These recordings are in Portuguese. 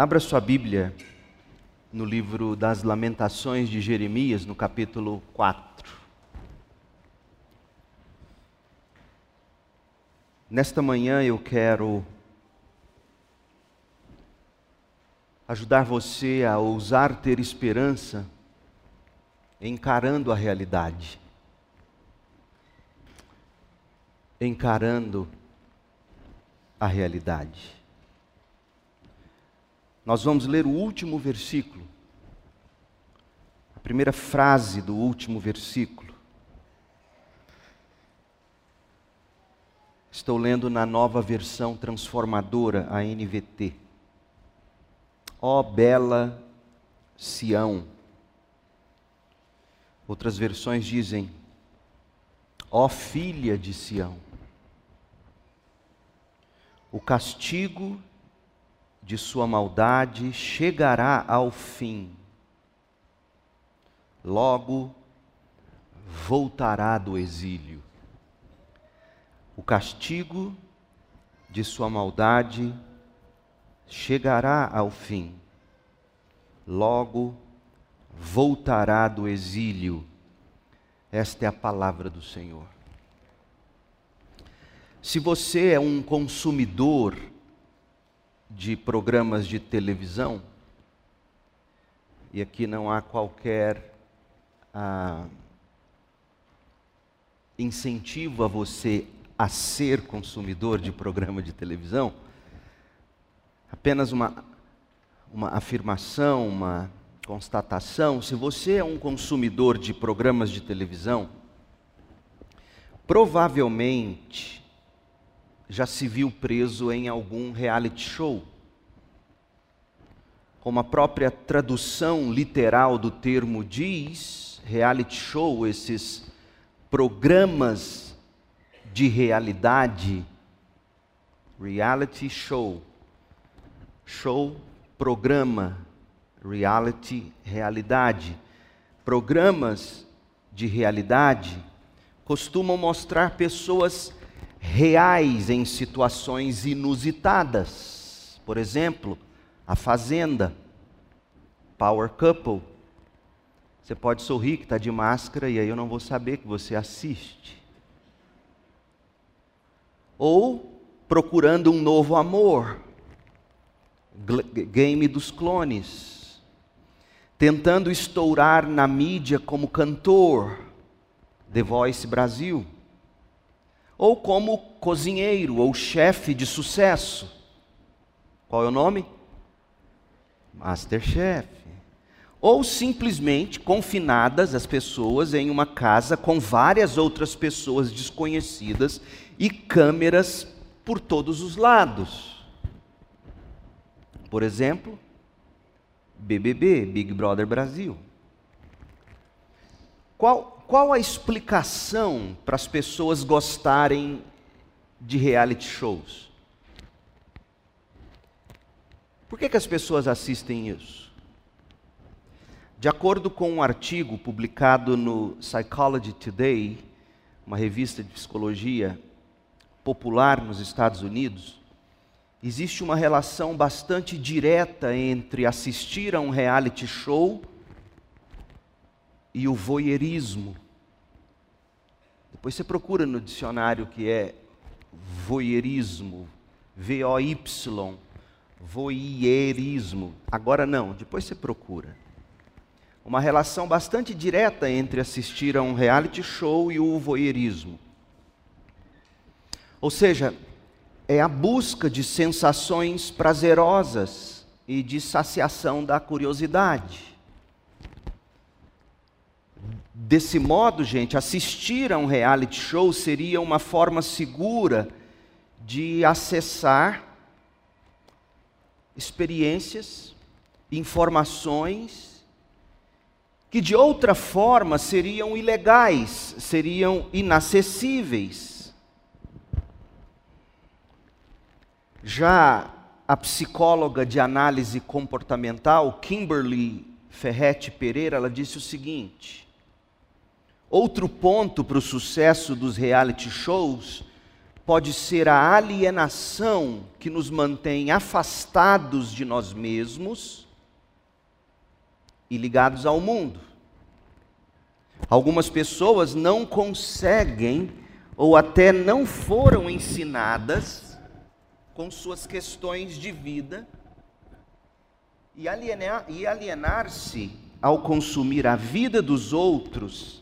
Abra sua Bíblia no livro das Lamentações de Jeremias, no capítulo 4. Nesta manhã eu quero ajudar você a ousar ter esperança encarando a realidade. Encarando a realidade. Nós vamos ler o último versículo, a primeira frase do último versículo. Estou lendo na nova versão transformadora, a NVT. Ó oh, bela Sião. Outras versões dizem: Ó oh, filha de Sião. O castigo de sua maldade chegará ao fim. Logo voltará do exílio. O castigo de sua maldade chegará ao fim. Logo voltará do exílio. Esta é a palavra do Senhor. Se você é um consumidor de programas de televisão, e aqui não há qualquer ah, incentivo a você a ser consumidor de programa de televisão, apenas uma, uma afirmação, uma constatação: se você é um consumidor de programas de televisão, provavelmente já se viu preso em algum reality show. Como a própria tradução literal do termo diz, reality show, esses programas de realidade, reality show, show, programa, reality, realidade. Programas de realidade costumam mostrar pessoas reais em situações inusitadas. Por exemplo, a Fazenda, Power Couple. Você pode sorrir que está de máscara e aí eu não vou saber que você assiste. Ou procurando um novo amor, Game dos Clones. Tentando estourar na mídia como cantor, The Voice Brasil ou como cozinheiro ou chefe de sucesso. Qual é o nome? Masterchef. Ou simplesmente confinadas as pessoas em uma casa com várias outras pessoas desconhecidas e câmeras por todos os lados. Por exemplo, BBB, Big Brother Brasil. Qual, qual a explicação para as pessoas gostarem de reality shows? Por que, que as pessoas assistem isso? De acordo com um artigo publicado no Psychology Today, uma revista de psicologia popular nos Estados Unidos, existe uma relação bastante direta entre assistir a um reality show e o voyeurismo. Depois você procura no dicionário que é voyeurismo, V-O-Y, voyeurismo. Agora não, depois você procura. Uma relação bastante direta entre assistir a um reality show e o voyeurismo. Ou seja, é a busca de sensações prazerosas e de saciação da curiosidade. Desse modo, gente, assistir a um reality show seria uma forma segura de acessar experiências, informações que de outra forma seriam ilegais, seriam inacessíveis. Já a psicóloga de análise comportamental, Kimberly Ferretti Pereira, ela disse o seguinte: Outro ponto para o sucesso dos reality shows pode ser a alienação que nos mantém afastados de nós mesmos e ligados ao mundo. Algumas pessoas não conseguem ou até não foram ensinadas com suas questões de vida e alienar-se alienar ao consumir a vida dos outros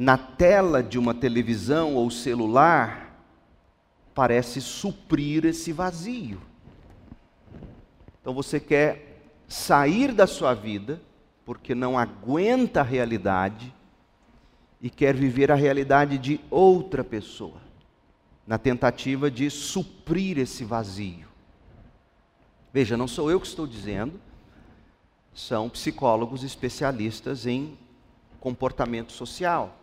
na tela de uma televisão ou celular parece suprir esse vazio. Então você quer sair da sua vida porque não aguenta a realidade e quer viver a realidade de outra pessoa, na tentativa de suprir esse vazio. Veja, não sou eu que estou dizendo, são psicólogos especialistas em comportamento social.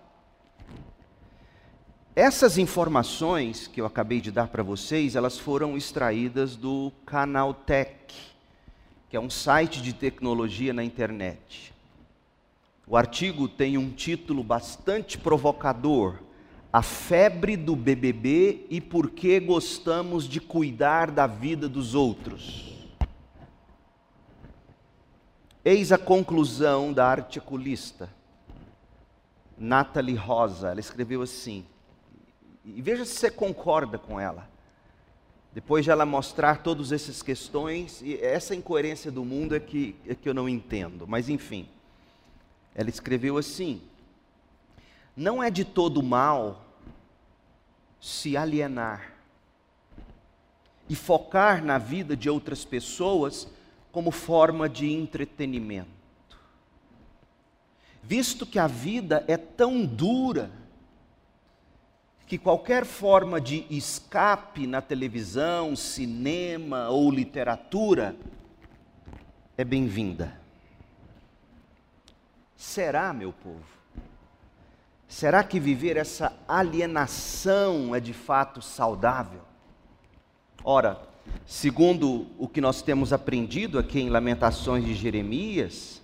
Essas informações que eu acabei de dar para vocês, elas foram extraídas do Canaltech, que é um site de tecnologia na internet. O artigo tem um título bastante provocador: A febre do BBB e por que gostamos de cuidar da vida dos outros. Eis a conclusão da articulista Natalie Rosa. Ela escreveu assim: e veja se você concorda com ela. Depois de ela mostrar todas essas questões, e essa incoerência do mundo é que, é que eu não entendo. Mas enfim, ela escreveu assim: Não é de todo mal se alienar e focar na vida de outras pessoas como forma de entretenimento. Visto que a vida é tão dura, que qualquer forma de escape na televisão, cinema ou literatura é bem-vinda. Será, meu povo? Será que viver essa alienação é de fato saudável? Ora, segundo o que nós temos aprendido aqui em Lamentações de Jeremias,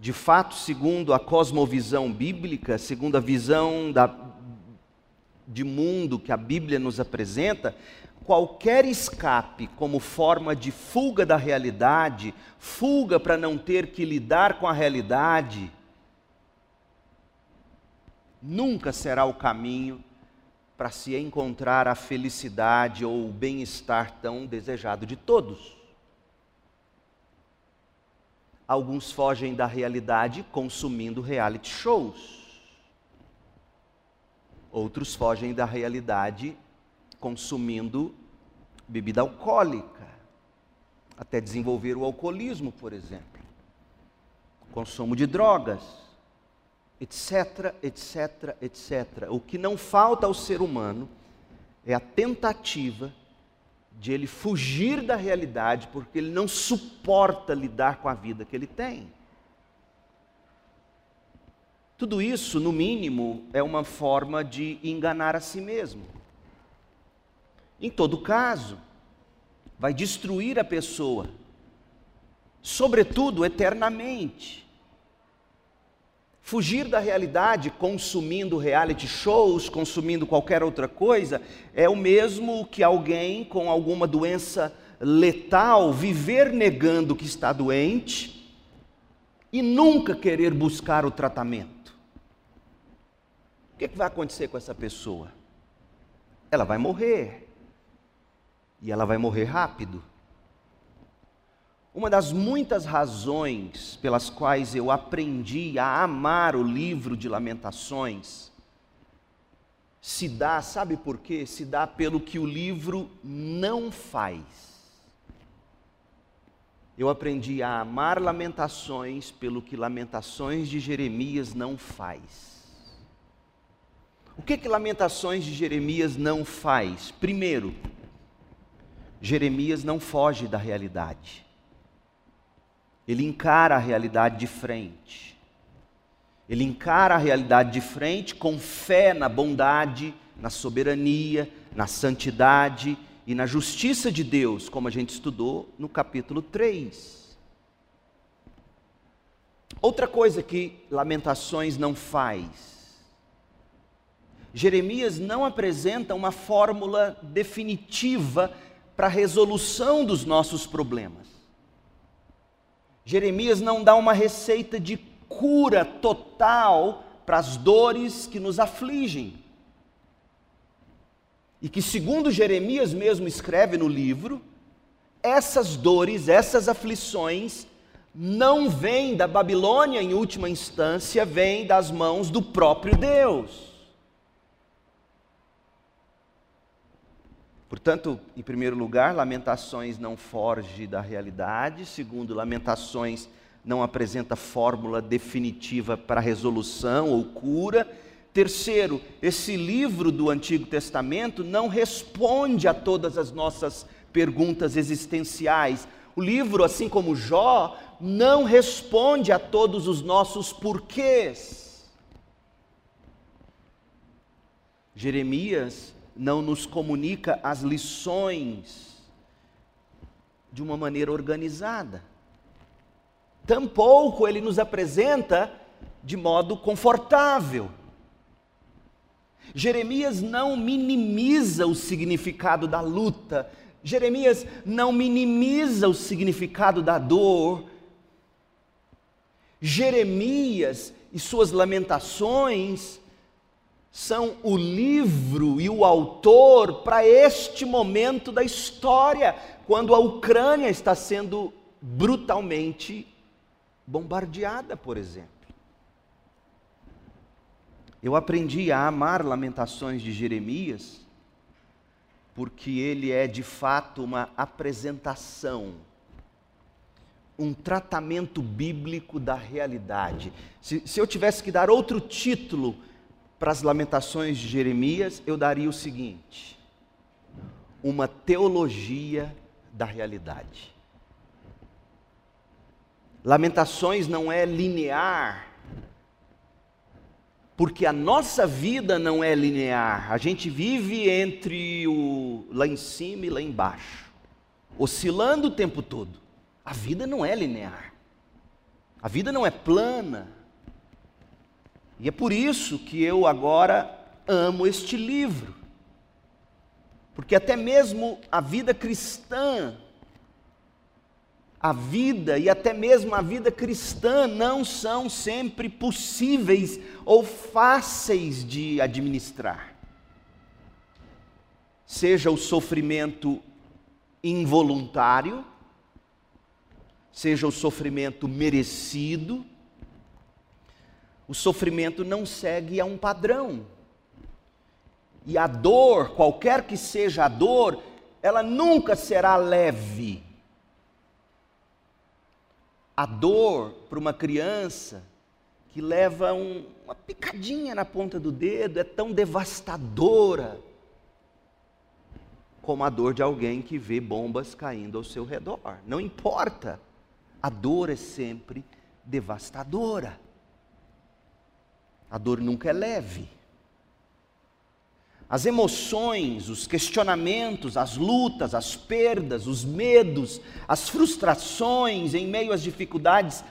de fato, segundo a cosmovisão bíblica, segundo a visão da, de mundo que a Bíblia nos apresenta, qualquer escape como forma de fuga da realidade, fuga para não ter que lidar com a realidade, nunca será o caminho para se encontrar a felicidade ou o bem-estar tão desejado de todos. Alguns fogem da realidade consumindo reality shows. Outros fogem da realidade consumindo bebida alcoólica, até desenvolver o alcoolismo, por exemplo. Consumo de drogas, etc, etc, etc. O que não falta ao ser humano é a tentativa de ele fugir da realidade, porque ele não suporta lidar com a vida que ele tem. Tudo isso, no mínimo, é uma forma de enganar a si mesmo. Em todo caso, vai destruir a pessoa, sobretudo eternamente. Fugir da realidade consumindo reality shows, consumindo qualquer outra coisa, é o mesmo que alguém com alguma doença letal viver negando que está doente e nunca querer buscar o tratamento que, que vai acontecer com essa pessoa? Ela vai morrer. E ela vai morrer rápido. Uma das muitas razões pelas quais eu aprendi a amar o livro de Lamentações se dá, sabe por quê? Se dá pelo que o livro não faz. Eu aprendi a amar Lamentações pelo que Lamentações de Jeremias não faz. O que que Lamentações de Jeremias não faz? Primeiro, Jeremias não foge da realidade. Ele encara a realidade de frente. Ele encara a realidade de frente com fé na bondade, na soberania, na santidade e na justiça de Deus, como a gente estudou no capítulo 3. Outra coisa que Lamentações não faz, Jeremias não apresenta uma fórmula definitiva para a resolução dos nossos problemas. Jeremias não dá uma receita de cura total para as dores que nos afligem. E que, segundo Jeremias mesmo escreve no livro, essas dores, essas aflições, não vêm da Babilônia em última instância, vêm das mãos do próprio Deus. Portanto, em primeiro lugar, Lamentações não foge da realidade. Segundo, Lamentações não apresenta fórmula definitiva para resolução ou cura. Terceiro, esse livro do Antigo Testamento não responde a todas as nossas perguntas existenciais. O livro, assim como Jó, não responde a todos os nossos porquês. Jeremias não nos comunica as lições de uma maneira organizada. Tampouco ele nos apresenta de modo confortável. Jeremias não minimiza o significado da luta, Jeremias não minimiza o significado da dor. Jeremias e suas lamentações são o livro e o autor para este momento da história, quando a Ucrânia está sendo brutalmente bombardeada, por exemplo. Eu aprendi a amar Lamentações de Jeremias, porque ele é de fato uma apresentação, um tratamento bíblico da realidade. Se, se eu tivesse que dar outro título para as lamentações de Jeremias, eu daria o seguinte: uma teologia da realidade. Lamentações não é linear, porque a nossa vida não é linear. A gente vive entre o lá em cima e lá embaixo, oscilando o tempo todo. A vida não é linear. A vida não é plana. E é por isso que eu agora amo este livro. Porque até mesmo a vida cristã, a vida e até mesmo a vida cristã não são sempre possíveis ou fáceis de administrar. Seja o sofrimento involuntário, seja o sofrimento merecido, o sofrimento não segue a um padrão. E a dor, qualquer que seja a dor, ela nunca será leve. A dor para uma criança que leva um, uma picadinha na ponta do dedo é tão devastadora como a dor de alguém que vê bombas caindo ao seu redor. Não importa, a dor é sempre devastadora. A dor nunca é leve. As emoções, os questionamentos, as lutas, as perdas, os medos, as frustrações em meio às dificuldades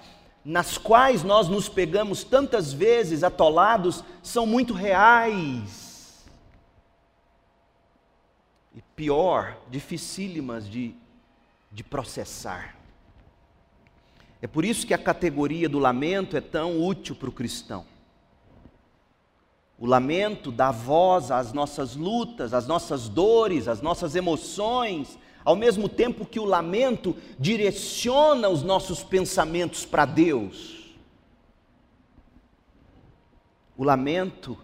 nas quais nós nos pegamos tantas vezes atolados são muito reais. E pior, dificílimas de, de processar. É por isso que a categoria do lamento é tão útil para o cristão. O lamento dá voz às nossas lutas, às nossas dores, às nossas emoções, ao mesmo tempo que o lamento direciona os nossos pensamentos para Deus. O lamento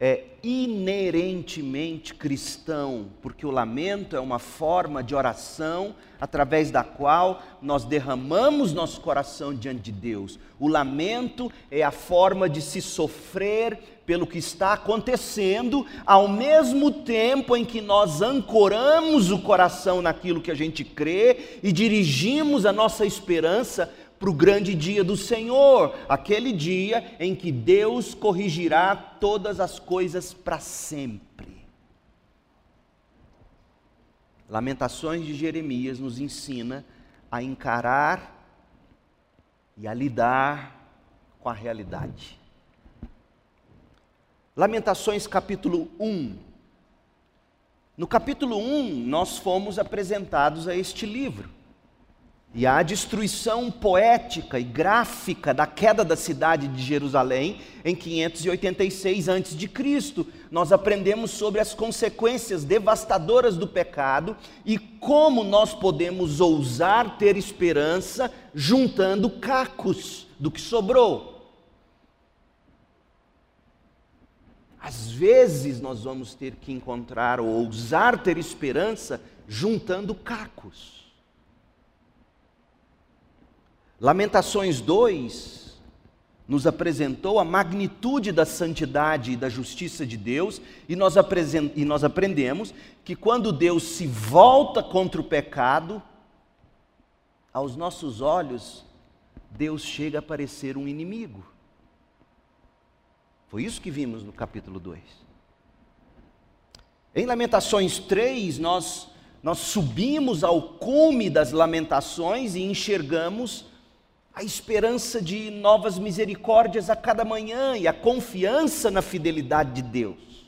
é inerentemente cristão, porque o lamento é uma forma de oração através da qual nós derramamos nosso coração diante de Deus. O lamento é a forma de se sofrer pelo que está acontecendo, ao mesmo tempo em que nós ancoramos o coração naquilo que a gente crê e dirigimos a nossa esperança para o grande dia do Senhor, aquele dia em que Deus corrigirá todas as coisas para sempre. Lamentações de Jeremias nos ensina a encarar e a lidar com a realidade. Lamentações capítulo 1. No capítulo 1, nós fomos apresentados a este livro. E a destruição poética e gráfica da queda da cidade de Jerusalém em 586 a.C. Nós aprendemos sobre as consequências devastadoras do pecado e como nós podemos ousar ter esperança juntando cacos do que sobrou. Às vezes nós vamos ter que encontrar ou ousar ter esperança juntando cacos. Lamentações 2 nos apresentou a magnitude da santidade e da justiça de Deus, e nós, e nós aprendemos que quando Deus se volta contra o pecado, aos nossos olhos, Deus chega a parecer um inimigo. Foi isso que vimos no capítulo 2. Em Lamentações 3, nós, nós subimos ao cume das lamentações e enxergamos a esperança de novas misericórdias a cada manhã e a confiança na fidelidade de Deus.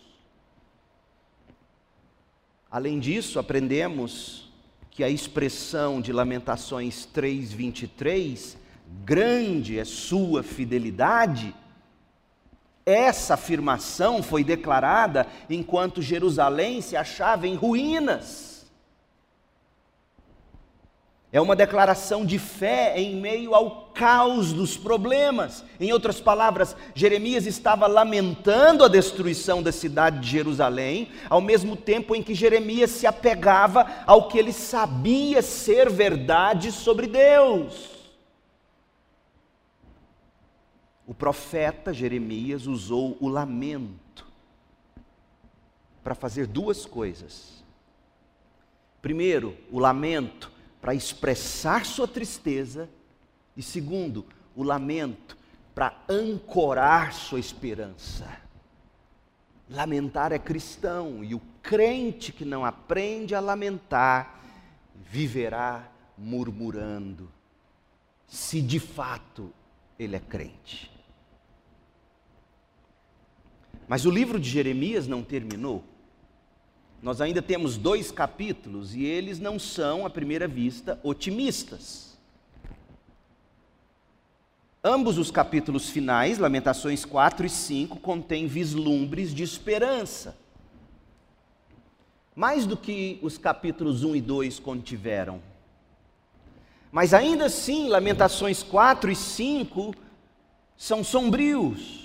Além disso, aprendemos que a expressão de Lamentações 3:23, grande é sua fidelidade, essa afirmação foi declarada enquanto Jerusalém se achava em ruínas. É uma declaração de fé em meio ao caos dos problemas. Em outras palavras, Jeremias estava lamentando a destruição da cidade de Jerusalém, ao mesmo tempo em que Jeremias se apegava ao que ele sabia ser verdade sobre Deus. O profeta Jeremias usou o lamento para fazer duas coisas. Primeiro, o lamento para expressar sua tristeza, e segundo, o lamento para ancorar sua esperança. Lamentar é cristão, e o crente que não aprende a lamentar viverá murmurando, se de fato ele é crente. Mas o livro de Jeremias não terminou. Nós ainda temos dois capítulos e eles não são, à primeira vista, otimistas. Ambos os capítulos finais, Lamentações 4 e 5, contêm vislumbres de esperança. Mais do que os capítulos 1 e 2 contiveram. Mas ainda assim, Lamentações 4 e 5 são sombrios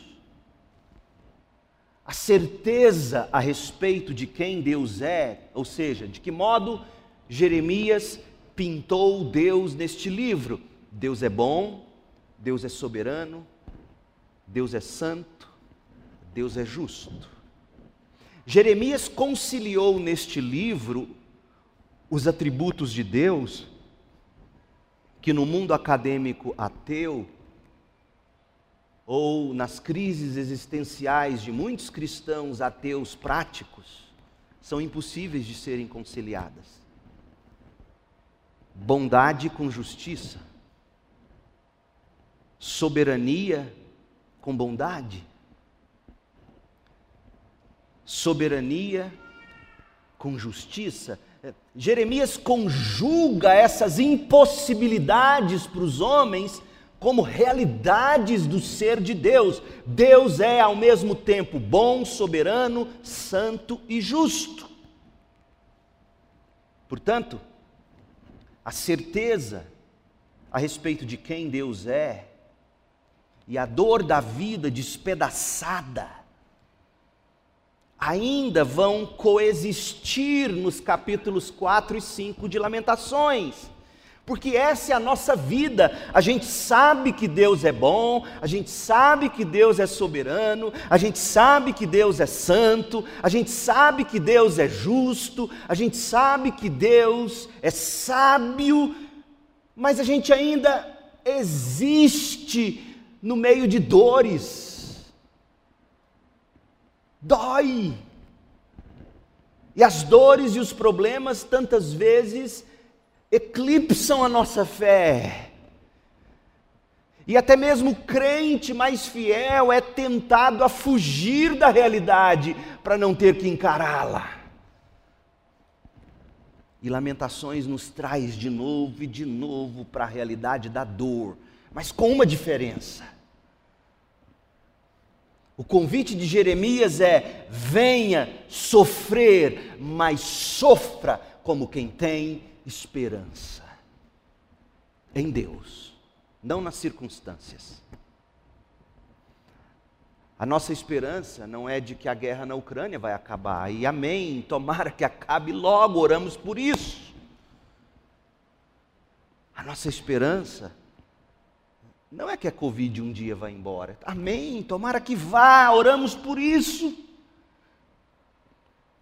a certeza a respeito de quem Deus é, ou seja, de que modo Jeremias pintou Deus neste livro. Deus é bom, Deus é soberano, Deus é santo, Deus é justo. Jeremias conciliou neste livro os atributos de Deus que no mundo acadêmico ateu ou nas crises existenciais de muitos cristãos ateus práticos, são impossíveis de serem conciliadas. Bondade com justiça, soberania com bondade, soberania com justiça. Jeremias conjuga essas impossibilidades para os homens como realidades do ser de Deus. Deus é ao mesmo tempo bom, soberano, santo e justo. Portanto, a certeza a respeito de quem Deus é e a dor da vida despedaçada ainda vão coexistir nos capítulos 4 e 5 de Lamentações porque essa é a nossa vida. A gente sabe que Deus é bom, a gente sabe que Deus é soberano, a gente sabe que Deus é santo, a gente sabe que Deus é justo, a gente sabe que Deus é sábio, mas a gente ainda existe no meio de dores. Dói. E as dores e os problemas tantas vezes eclipsam a nossa fé. E até mesmo o crente mais fiel é tentado a fugir da realidade para não ter que encará-la. E Lamentações nos traz de novo e de novo para a realidade da dor, mas com uma diferença. O convite de Jeremias é: venha sofrer, mas sofra como quem tem esperança em Deus, não nas circunstâncias. A nossa esperança não é de que a guerra na Ucrânia vai acabar, e amém, tomara que acabe logo, oramos por isso. A nossa esperança não é que a Covid um dia vai embora, amém, tomara que vá, oramos por isso.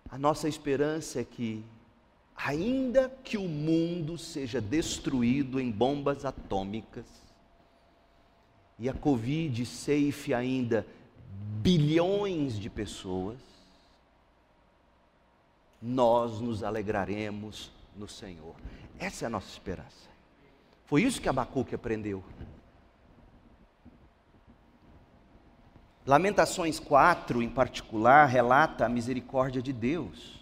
A nossa esperança é que, ainda que o mundo seja destruído em bombas atômicas, e a Covid ceife ainda bilhões de pessoas, nós nos alegraremos no Senhor. Essa é a nossa esperança. Foi isso que Abacuque aprendeu. Lamentações 4, em particular, relata a misericórdia de Deus.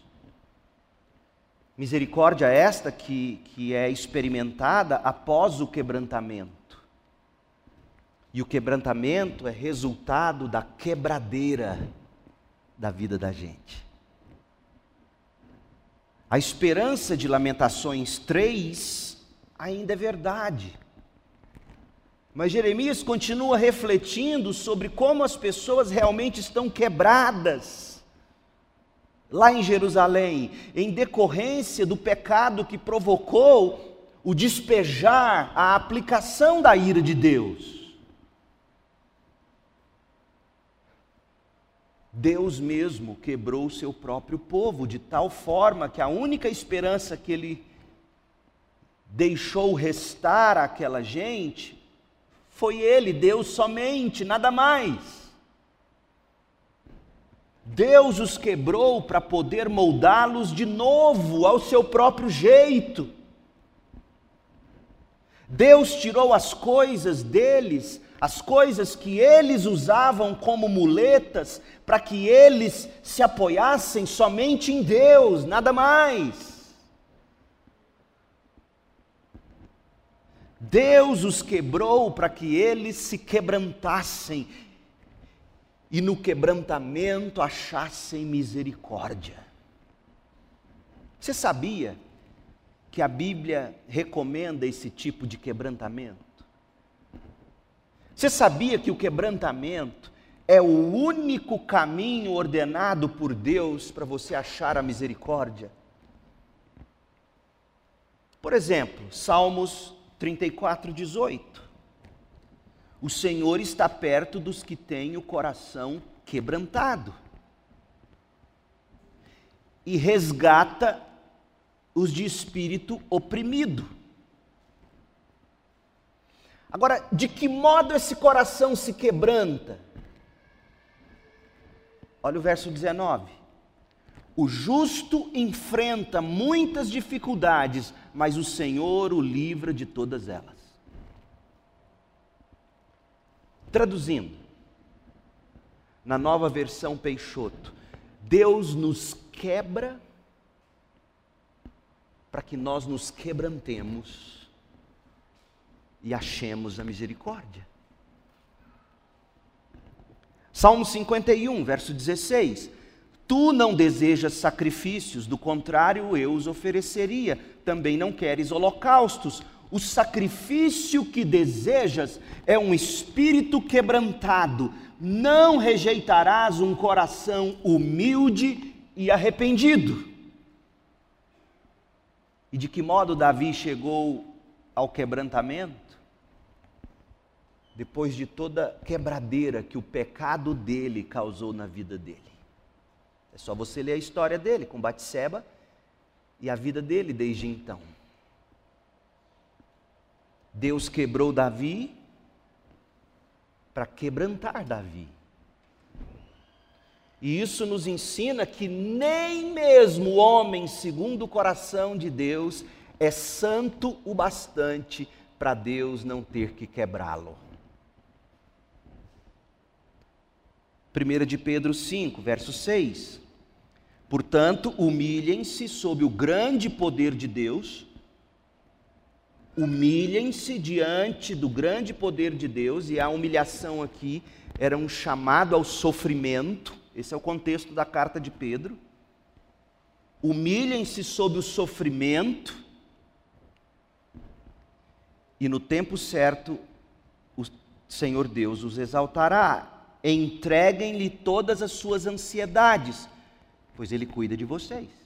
Misericórdia esta que, que é experimentada após o quebrantamento. E o quebrantamento é resultado da quebradeira da vida da gente. A esperança de Lamentações 3 ainda é verdade. Mas Jeremias continua refletindo sobre como as pessoas realmente estão quebradas lá em Jerusalém, em decorrência do pecado que provocou o despejar, a aplicação da ira de Deus. Deus mesmo quebrou o seu próprio povo, de tal forma que a única esperança que ele deixou restar àquela gente foi Ele, Deus somente, nada mais. Deus os quebrou para poder moldá-los de novo ao seu próprio jeito. Deus tirou as coisas deles as coisas que eles usavam como muletas para que eles se apoiassem somente em Deus, nada mais. Deus os quebrou para que eles se quebrantassem e no quebrantamento achassem misericórdia. Você sabia que a Bíblia recomenda esse tipo de quebrantamento? Você sabia que o quebrantamento é o único caminho ordenado por Deus para você achar a misericórdia? Por exemplo, Salmos 34, 18. O Senhor está perto dos que têm o coração quebrantado e resgata os de espírito oprimido. Agora, de que modo esse coração se quebranta? Olha o verso 19. O justo enfrenta muitas dificuldades, mas o Senhor o livra de todas elas. Traduzindo, na nova versão Peixoto, Deus nos quebra para que nós nos quebrantemos e achemos a misericórdia. Salmo 51, verso 16: Tu não desejas sacrifícios, do contrário eu os ofereceria. Também não queres holocaustos. O sacrifício que desejas é um espírito quebrantado. Não rejeitarás um coração humilde e arrependido. E de que modo Davi chegou ao quebrantamento? depois de toda quebradeira que o pecado dele causou na vida dele. É só você ler a história dele com Batseba e a vida dele desde então. Deus quebrou Davi para quebrantar Davi. E isso nos ensina que nem mesmo o homem segundo o coração de Deus é santo o bastante para Deus não ter que quebrá-lo. 1 de Pedro 5, verso 6. Portanto, humilhem-se sob o grande poder de Deus, humilhem-se diante do grande poder de Deus, e a humilhação aqui era um chamado ao sofrimento, esse é o contexto da carta de Pedro. Humilhem-se sob o sofrimento, e no tempo certo o Senhor Deus os exaltará. Entreguem-lhe todas as suas ansiedades, pois Ele cuida de vocês.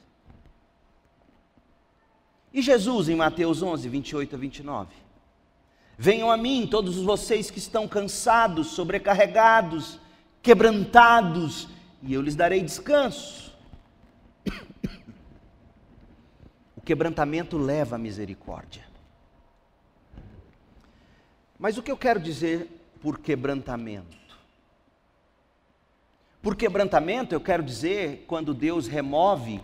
E Jesus, em Mateus 11, 28 a 29. Venham a mim, todos vocês que estão cansados, sobrecarregados, quebrantados, e eu lhes darei descanso. O quebrantamento leva à misericórdia. Mas o que eu quero dizer por quebrantamento? Por quebrantamento, eu quero dizer quando Deus remove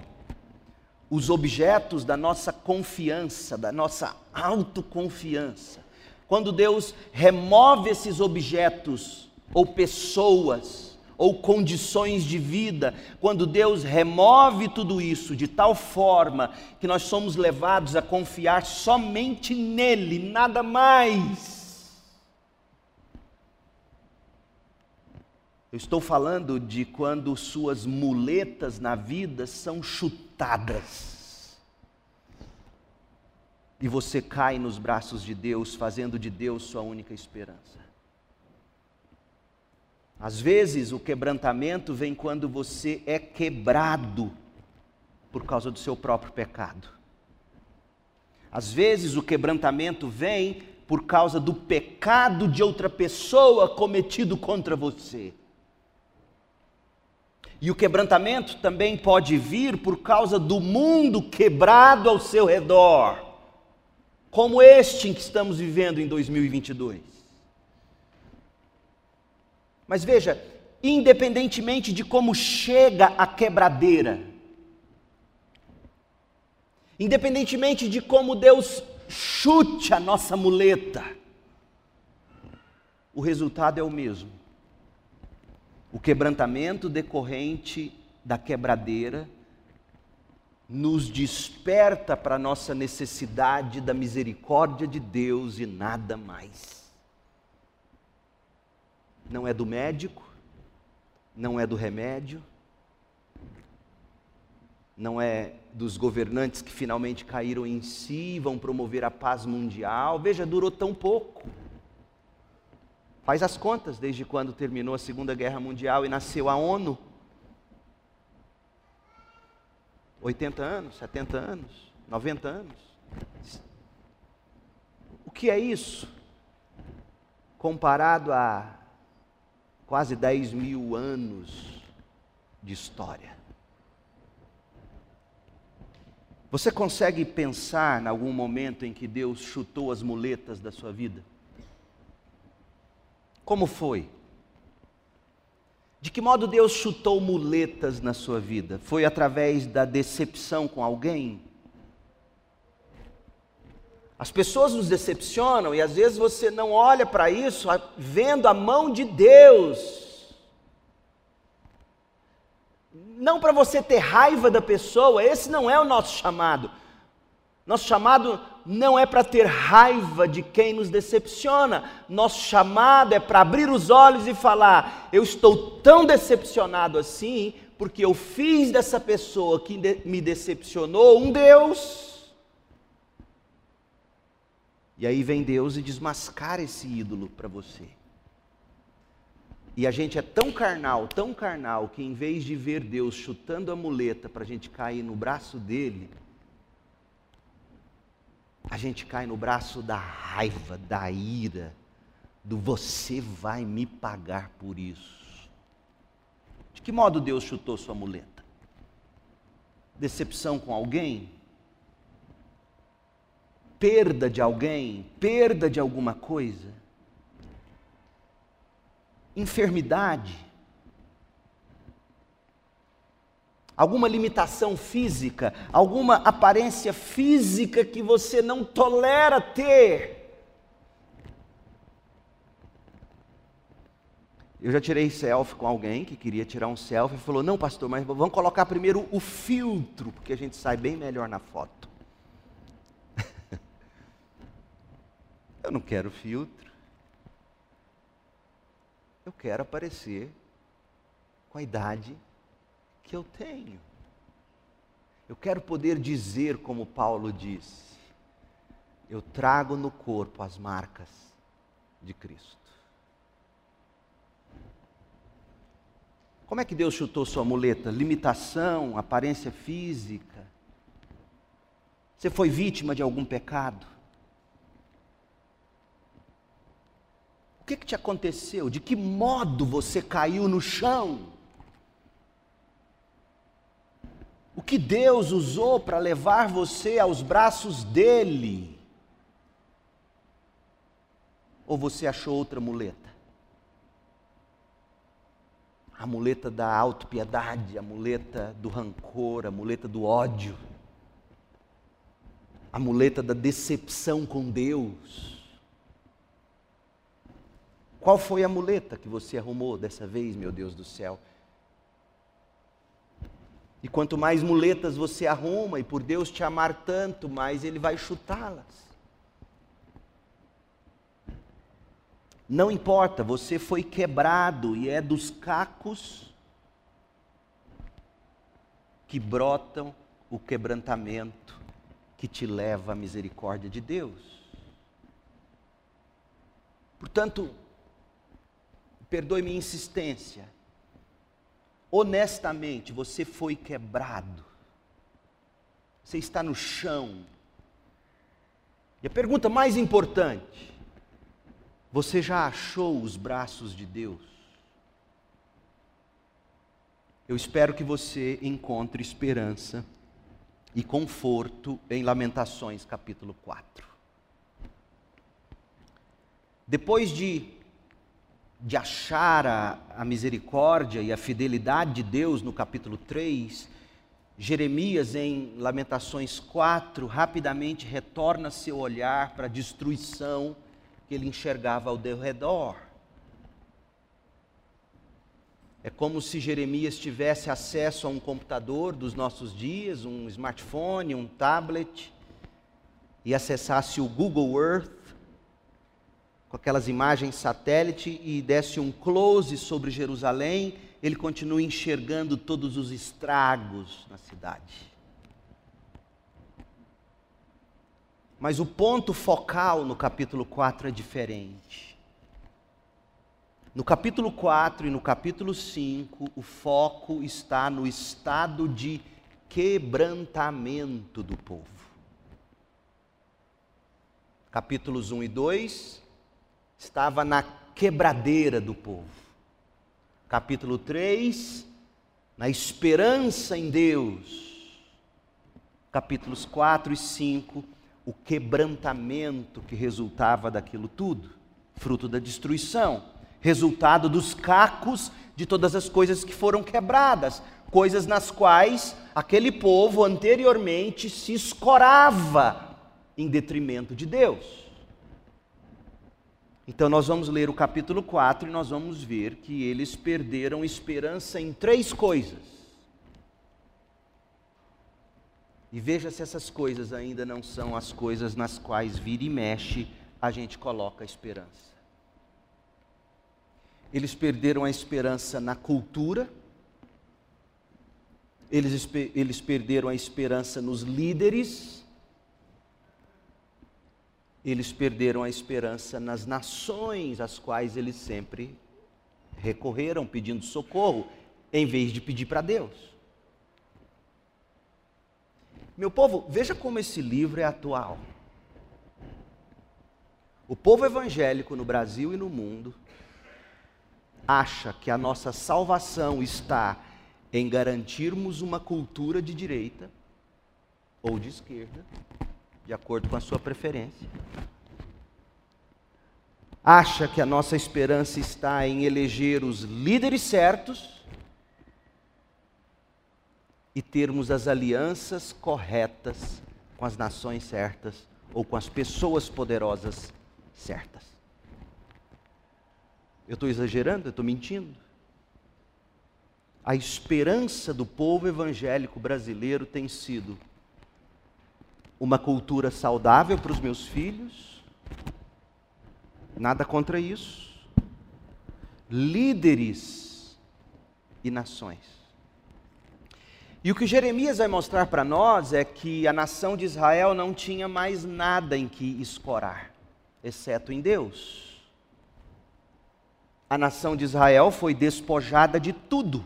os objetos da nossa confiança, da nossa autoconfiança. Quando Deus remove esses objetos ou pessoas ou condições de vida, quando Deus remove tudo isso de tal forma que nós somos levados a confiar somente nele, nada mais Eu estou falando de quando suas muletas na vida são chutadas. E você cai nos braços de Deus, fazendo de Deus sua única esperança. Às vezes o quebrantamento vem quando você é quebrado por causa do seu próprio pecado. Às vezes o quebrantamento vem por causa do pecado de outra pessoa cometido contra você. E o quebrantamento também pode vir por causa do mundo quebrado ao seu redor, como este em que estamos vivendo em 2022. Mas veja, independentemente de como chega a quebradeira, independentemente de como Deus chute a nossa muleta, o resultado é o mesmo o quebrantamento decorrente da quebradeira nos desperta para a nossa necessidade da misericórdia de Deus e nada mais. Não é do médico, não é do remédio, não é dos governantes que finalmente caíram em si e vão promover a paz mundial. Veja, durou tão pouco. Faz as contas desde quando terminou a Segunda Guerra Mundial e nasceu a ONU. 80 anos, 70 anos, 90 anos. O que é isso? Comparado a quase 10 mil anos de história. Você consegue pensar em algum momento em que Deus chutou as muletas da sua vida? Como foi? De que modo Deus chutou muletas na sua vida? Foi através da decepção com alguém? As pessoas nos decepcionam e às vezes você não olha para isso vendo a mão de Deus. Não para você ter raiva da pessoa, esse não é o nosso chamado. Nosso chamado não é para ter raiva de quem nos decepciona, nosso chamado é para abrir os olhos e falar: eu estou tão decepcionado assim, porque eu fiz dessa pessoa que me decepcionou um Deus. E aí vem Deus e desmascara esse ídolo para você. E a gente é tão carnal, tão carnal, que em vez de ver Deus chutando a muleta para a gente cair no braço dele, a gente cai no braço da raiva, da ira, do você vai me pagar por isso. De que modo Deus chutou sua muleta? Decepção com alguém? Perda de alguém? Perda de alguma coisa? Enfermidade? Alguma limitação física, alguma aparência física que você não tolera ter. Eu já tirei selfie com alguém que queria tirar um selfie e falou: Não, pastor, mas vamos colocar primeiro o filtro, porque a gente sai bem melhor na foto. eu não quero filtro. Eu quero aparecer com a idade que eu tenho. Eu quero poder dizer, como Paulo diz, eu trago no corpo as marcas de Cristo. Como é que Deus chutou sua muleta? Limitação, aparência física. Você foi vítima de algum pecado? O que, que te aconteceu? De que modo você caiu no chão? O que Deus usou para levar você aos braços dele? Ou você achou outra muleta? A muleta da autopiedade, a muleta do rancor, a muleta do ódio, a muleta da decepção com Deus. Qual foi a muleta que você arrumou dessa vez, meu Deus do céu? E quanto mais muletas você arruma, e por Deus te amar tanto, mais Ele vai chutá-las. Não importa, você foi quebrado e é dos cacos que brotam o quebrantamento que te leva à misericórdia de Deus. Portanto, perdoe minha insistência, honestamente, você foi quebrado, você está no chão. E a pergunta mais importante: você já achou os braços de Deus? Eu espero que você encontre esperança e conforto em Lamentações capítulo 4. Depois de de achar a, a misericórdia e a fidelidade de Deus no capítulo 3, Jeremias, em Lamentações 4, rapidamente retorna seu olhar para a destruição que ele enxergava ao redor. É como se Jeremias tivesse acesso a um computador dos nossos dias, um smartphone, um tablet, e acessasse o Google Earth com aquelas imagens satélite e desse um close sobre Jerusalém, ele continua enxergando todos os estragos na cidade. Mas o ponto focal no capítulo 4 é diferente. No capítulo 4 e no capítulo 5, o foco está no estado de quebrantamento do povo. Capítulos 1 e 2 estava na quebradeira do povo. Capítulo 3, na esperança em Deus. Capítulos 4 e 5, o quebrantamento que resultava daquilo tudo, fruto da destruição, resultado dos cacos de todas as coisas que foram quebradas, coisas nas quais aquele povo anteriormente se escorava em detrimento de Deus. Então nós vamos ler o capítulo 4 e nós vamos ver que eles perderam esperança em três coisas. E veja se essas coisas ainda não são as coisas nas quais vira e mexe a gente coloca a esperança. Eles perderam a esperança na cultura, eles, eles perderam a esperança nos líderes, eles perderam a esperança nas nações às quais eles sempre recorreram pedindo socorro, em vez de pedir para Deus. Meu povo, veja como esse livro é atual. O povo evangélico no Brasil e no mundo acha que a nossa salvação está em garantirmos uma cultura de direita ou de esquerda de acordo com a sua preferência. Acha que a nossa esperança está em eleger os líderes certos e termos as alianças corretas com as nações certas ou com as pessoas poderosas certas. Eu estou exagerando? Eu estou mentindo? A esperança do povo evangélico brasileiro tem sido uma cultura saudável para os meus filhos, nada contra isso, líderes e nações. E o que Jeremias vai mostrar para nós é que a nação de Israel não tinha mais nada em que escorar, exceto em Deus. A nação de Israel foi despojada de tudo.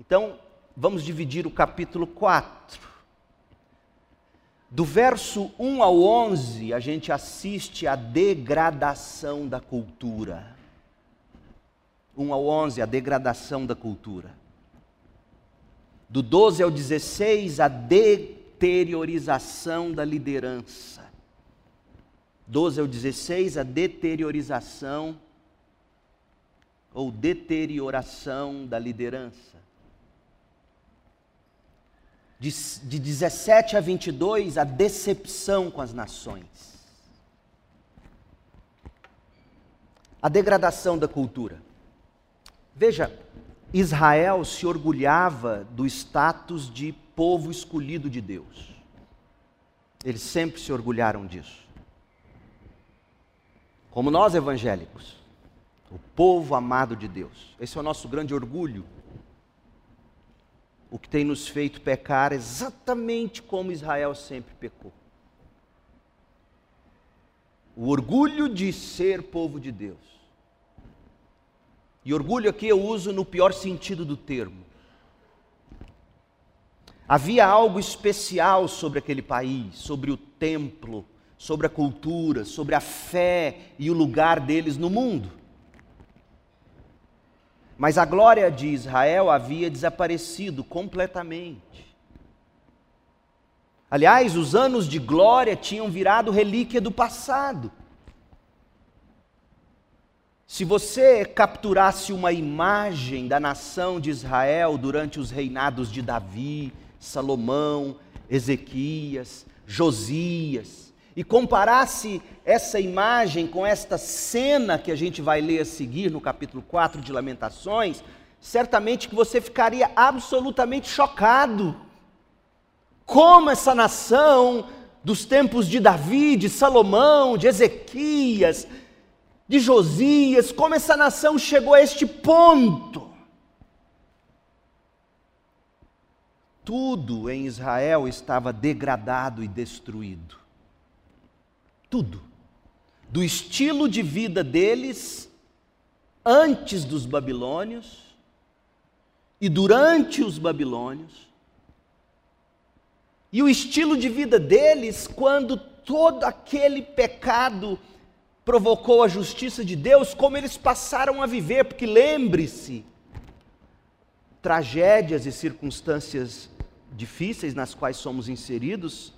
Então, vamos dividir o capítulo 4. Do verso 1 ao 11, a gente assiste a degradação da cultura. 1 ao 11, a degradação da cultura. Do 12 ao 16, a deteriorização da liderança. 12 ao 16, a deteriorização ou deterioração da liderança. De, de 17 a 22, a decepção com as nações. A degradação da cultura. Veja, Israel se orgulhava do status de povo escolhido de Deus. Eles sempre se orgulharam disso. Como nós evangélicos, o povo amado de Deus. Esse é o nosso grande orgulho o que tem nos feito pecar exatamente como Israel sempre pecou. O orgulho de ser povo de Deus. E orgulho aqui eu uso no pior sentido do termo. Havia algo especial sobre aquele país, sobre o templo, sobre a cultura, sobre a fé e o lugar deles no mundo. Mas a glória de Israel havia desaparecido completamente. Aliás, os anos de glória tinham virado relíquia do passado. Se você capturasse uma imagem da nação de Israel durante os reinados de Davi, Salomão, Ezequias, Josias, e comparasse essa imagem com esta cena que a gente vai ler a seguir no capítulo 4 de Lamentações, certamente que você ficaria absolutamente chocado. Como essa nação dos tempos de Davi, de Salomão, de Ezequias, de Josias, como essa nação chegou a este ponto. Tudo em Israel estava degradado e destruído tudo. Do estilo de vida deles antes dos babilônios e durante os babilônios. E o estilo de vida deles quando todo aquele pecado provocou a justiça de Deus, como eles passaram a viver, porque lembre-se, tragédias e circunstâncias difíceis nas quais somos inseridos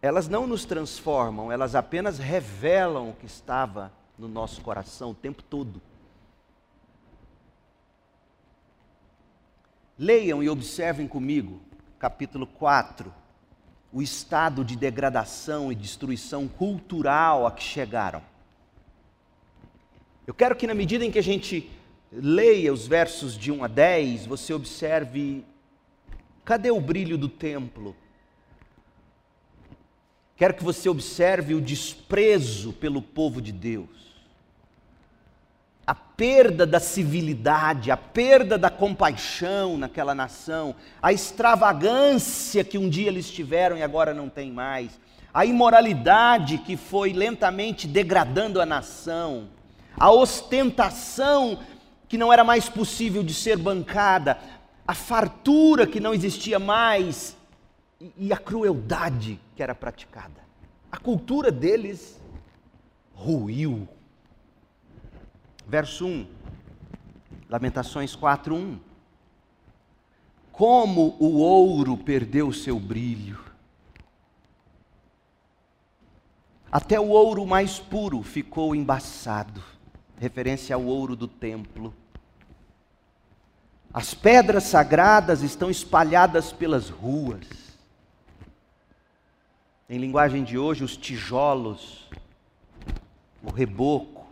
elas não nos transformam, elas apenas revelam o que estava no nosso coração o tempo todo. Leiam e observem comigo, capítulo 4, o estado de degradação e destruição cultural a que chegaram. Eu quero que, na medida em que a gente leia os versos de 1 a 10, você observe: cadê o brilho do templo? Quero que você observe o desprezo pelo povo de Deus, a perda da civilidade, a perda da compaixão naquela nação, a extravagância que um dia eles tiveram e agora não tem mais, a imoralidade que foi lentamente degradando a nação, a ostentação que não era mais possível de ser bancada, a fartura que não existia mais e a crueldade que era praticada. A cultura deles ruiu. Verso 1, Lamentações 4, 1. Como o ouro perdeu seu brilho. Até o ouro mais puro ficou embaçado, referência ao ouro do templo. As pedras sagradas estão espalhadas pelas ruas. Em linguagem de hoje, os tijolos, o reboco,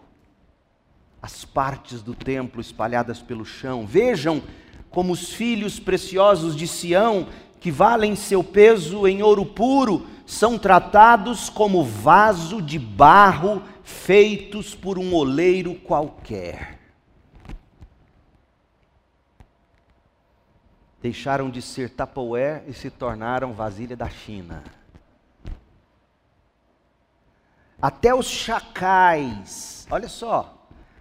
as partes do templo espalhadas pelo chão. Vejam como os filhos preciosos de Sião, que valem seu peso em ouro puro, são tratados como vaso de barro feitos por um oleiro qualquer. Deixaram de ser Tupperware e se tornaram vasilha da China. Até os chacais, olha só,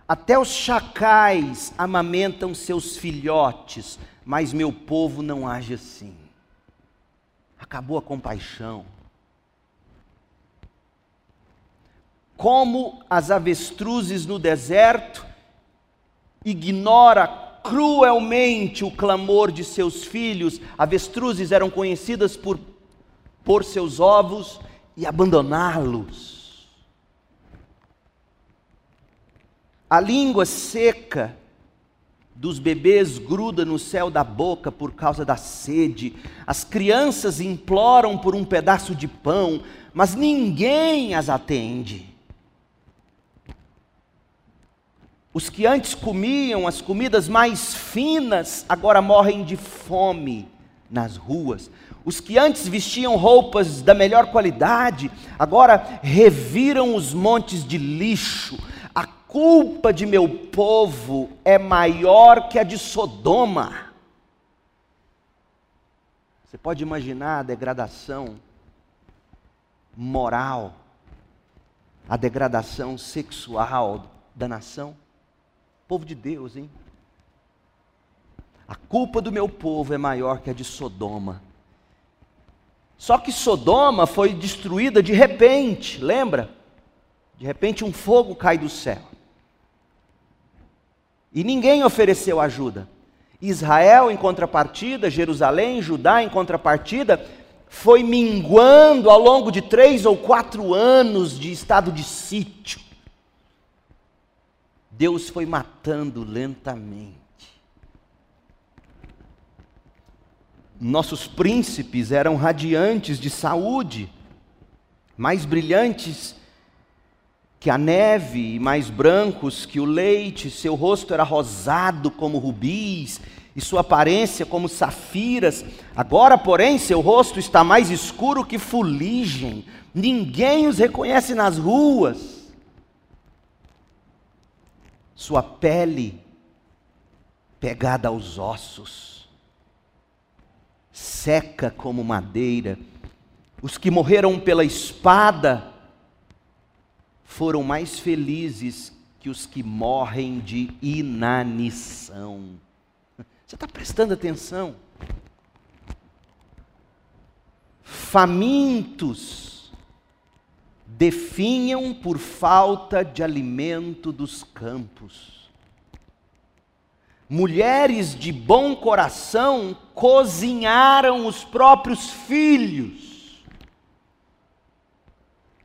até os chacais amamentam seus filhotes, mas meu povo não age assim. Acabou a compaixão. Como as avestruzes no deserto, ignora cruelmente o clamor de seus filhos. Avestruzes eram conhecidas por pôr seus ovos e abandoná-los. A língua seca dos bebês gruda no céu da boca por causa da sede. As crianças imploram por um pedaço de pão, mas ninguém as atende. Os que antes comiam as comidas mais finas agora morrem de fome nas ruas. Os que antes vestiam roupas da melhor qualidade agora reviram os montes de lixo culpa de meu povo é maior que a de Sodoma. Você pode imaginar a degradação moral, a degradação sexual da nação? Povo de Deus, hein? A culpa do meu povo é maior que a de Sodoma. Só que Sodoma foi destruída de repente, lembra? De repente um fogo cai do céu. E ninguém ofereceu ajuda. Israel, em contrapartida, Jerusalém, Judá, em contrapartida, foi minguando ao longo de três ou quatro anos de estado de sítio. Deus foi matando lentamente. Nossos príncipes eram radiantes de saúde, mais brilhantes que a neve, mais brancos que o leite, seu rosto era rosado como rubis, e sua aparência como safiras. Agora, porém, seu rosto está mais escuro que fuligem, ninguém os reconhece nas ruas. Sua pele pegada aos ossos, seca como madeira. Os que morreram pela espada, foram mais felizes que os que morrem de inanição. Você está prestando atenção? Famintos definham por falta de alimento dos campos. Mulheres de bom coração cozinharam os próprios filhos.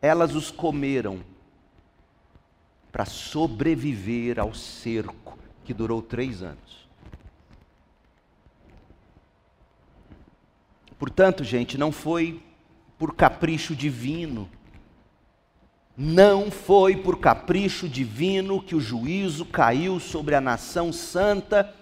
Elas os comeram para sobreviver ao cerco que durou três anos. Portanto, gente, não foi por capricho divino, não foi por capricho divino que o juízo caiu sobre a nação santa,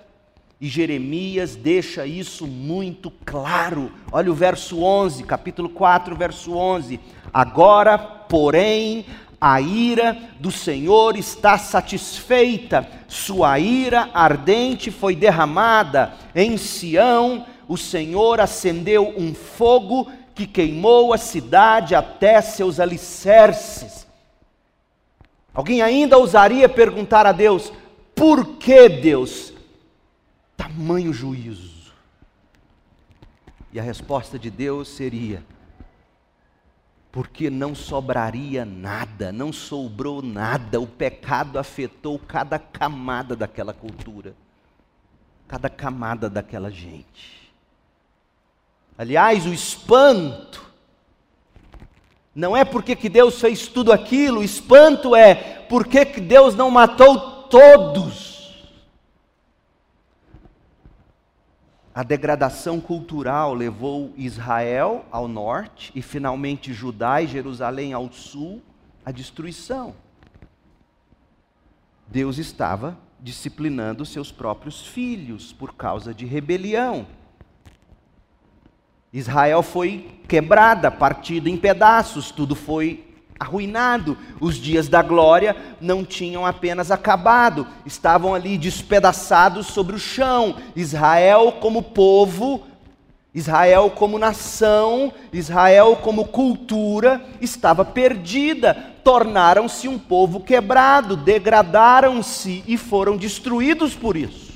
e Jeremias deixa isso muito claro. Olha o verso 11, capítulo 4, verso 11. Agora, porém, a ira do Senhor está satisfeita, sua ira ardente foi derramada. Em Sião, o Senhor acendeu um fogo que queimou a cidade até seus alicerces. Alguém ainda ousaria perguntar a Deus: por que Deus? Tamanho juízo. E a resposta de Deus seria: porque não sobraria nada, não sobrou nada, o pecado afetou cada camada daquela cultura, cada camada daquela gente. Aliás, o espanto não é porque que Deus fez tudo aquilo, o espanto é porque que Deus não matou todos. A degradação cultural levou Israel ao norte e finalmente Judá e Jerusalém ao sul à destruição. Deus estava disciplinando seus próprios filhos por causa de rebelião. Israel foi quebrada, partida em pedaços, tudo foi arruinado. Os dias da glória não tinham apenas acabado, estavam ali despedaçados sobre o chão. Israel, como povo, Israel, como nação, Israel, como cultura, estava perdida. Tornaram-se um povo quebrado, degradaram-se e foram destruídos por isso.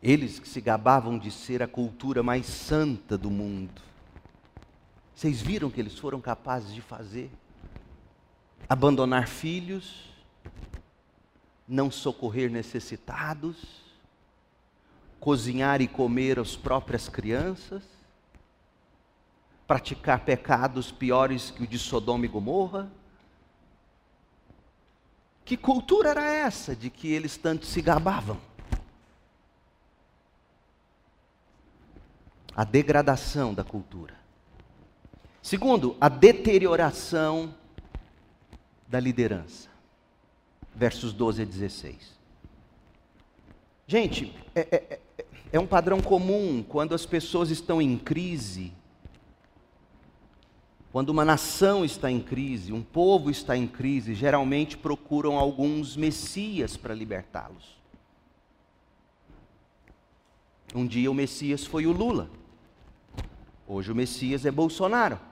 Eles que se gabavam de ser a cultura mais santa do mundo vocês viram o que eles foram capazes de fazer? Abandonar filhos, não socorrer necessitados, cozinhar e comer as próprias crianças, praticar pecados piores que o de Sodoma e Gomorra. Que cultura era essa de que eles tanto se gabavam? A degradação da cultura. Segundo, a deterioração da liderança. Versos 12 a 16. Gente, é, é, é, é um padrão comum quando as pessoas estão em crise, quando uma nação está em crise, um povo está em crise, geralmente procuram alguns messias para libertá-los. Um dia o Messias foi o Lula, hoje o Messias é Bolsonaro.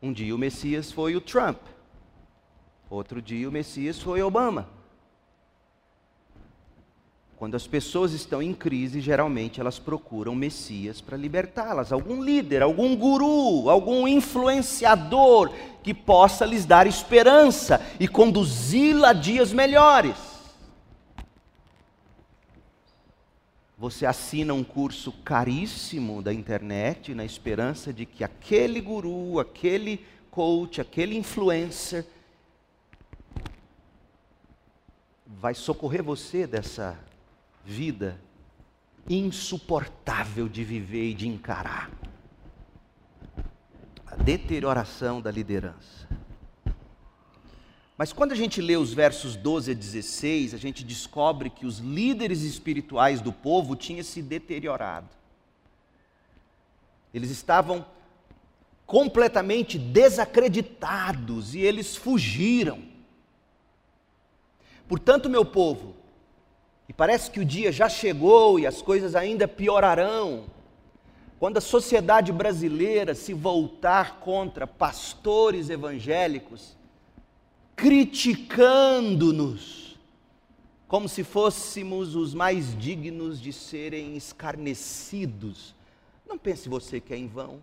Um dia o Messias foi o Trump, outro dia o Messias foi Obama. Quando as pessoas estão em crise, geralmente elas procuram Messias para libertá-las, algum líder, algum guru, algum influenciador que possa lhes dar esperança e conduzi-la a dias melhores. Você assina um curso caríssimo da internet na esperança de que aquele guru, aquele coach, aquele influencer vai socorrer você dessa vida insuportável de viver e de encarar. A deterioração da liderança. Mas quando a gente lê os versos 12 a 16, a gente descobre que os líderes espirituais do povo tinham se deteriorado. Eles estavam completamente desacreditados e eles fugiram. Portanto, meu povo, e parece que o dia já chegou e as coisas ainda piorarão, quando a sociedade brasileira se voltar contra pastores evangélicos, criticando-nos, como se fôssemos os mais dignos de serem escarnecidos. Não pense você que é em vão.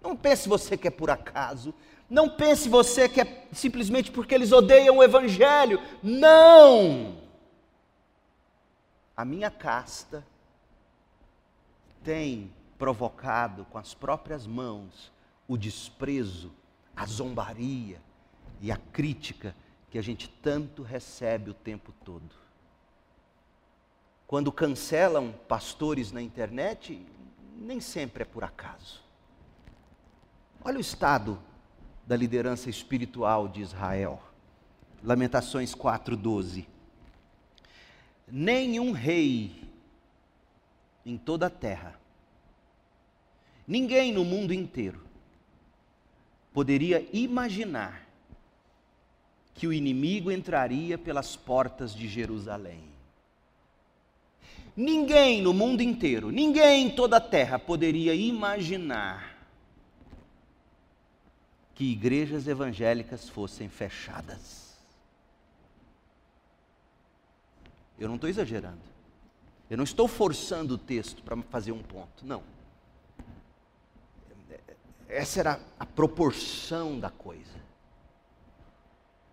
Não pense você que é por acaso. Não pense você que é simplesmente porque eles odeiam o Evangelho. Não! A minha casta tem provocado com as próprias mãos o desprezo, a zombaria, e a crítica que a gente tanto recebe o tempo todo. Quando cancelam pastores na internet, nem sempre é por acaso. Olha o estado da liderança espiritual de Israel. Lamentações 4:12. Nenhum rei em toda a terra, ninguém no mundo inteiro poderia imaginar que o inimigo entraria pelas portas de Jerusalém. Ninguém no mundo inteiro, ninguém em toda a terra poderia imaginar que igrejas evangélicas fossem fechadas. Eu não estou exagerando. Eu não estou forçando o texto para fazer um ponto, não. Essa era a proporção da coisa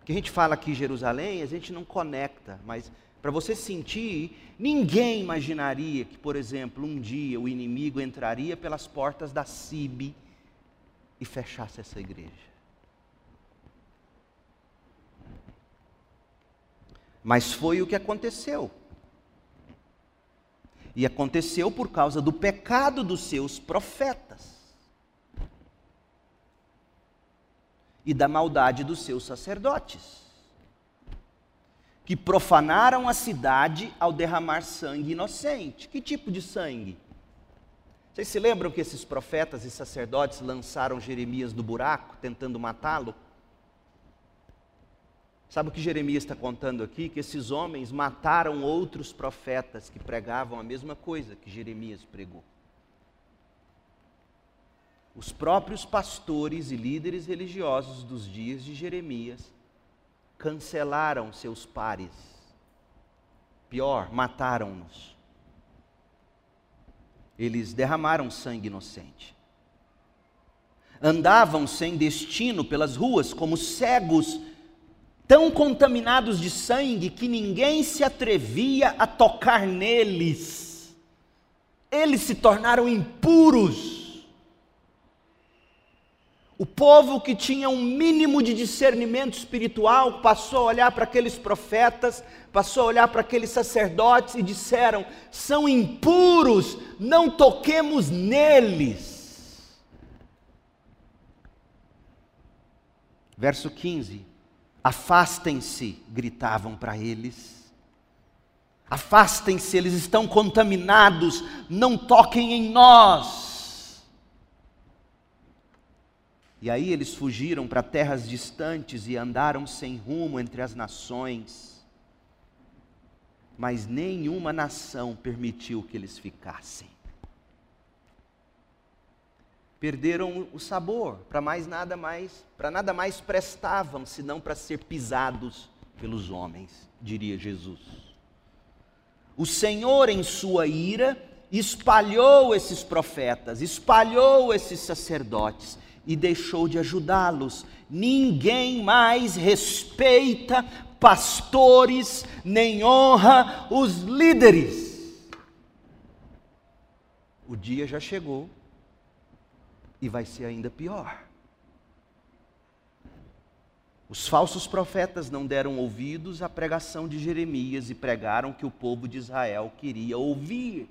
que a gente fala aqui Jerusalém, a gente não conecta, mas para você sentir, ninguém imaginaria que, por exemplo, um dia o inimigo entraria pelas portas da CIB e fechasse essa igreja. Mas foi o que aconteceu. E aconteceu por causa do pecado dos seus profetas. E da maldade dos seus sacerdotes, que profanaram a cidade ao derramar sangue inocente. Que tipo de sangue? Vocês se lembram que esses profetas e sacerdotes lançaram Jeremias do buraco, tentando matá-lo? Sabe o que Jeremias está contando aqui? Que esses homens mataram outros profetas que pregavam a mesma coisa que Jeremias pregou. Os próprios pastores e líderes religiosos dos dias de Jeremias cancelaram seus pares. Pior, mataram-nos. Eles derramaram sangue inocente. Andavam sem destino pelas ruas como cegos tão contaminados de sangue que ninguém se atrevia a tocar neles. Eles se tornaram impuros. O povo que tinha um mínimo de discernimento espiritual passou a olhar para aqueles profetas, passou a olhar para aqueles sacerdotes e disseram: são impuros, não toquemos neles. Verso 15: Afastem-se, gritavam para eles. Afastem-se, eles estão contaminados, não toquem em nós. E aí eles fugiram para terras distantes e andaram sem rumo entre as nações. Mas nenhuma nação permitiu que eles ficassem perderam o sabor, para mais nada mais, para nada mais prestavam senão para ser pisados pelos homens, diria Jesus. O Senhor em sua ira espalhou esses profetas, espalhou esses sacerdotes e deixou de ajudá-los. Ninguém mais respeita pastores, nem honra os líderes. O dia já chegou e vai ser ainda pior. Os falsos profetas não deram ouvidos à pregação de Jeremias e pregaram que o povo de Israel queria ouvir.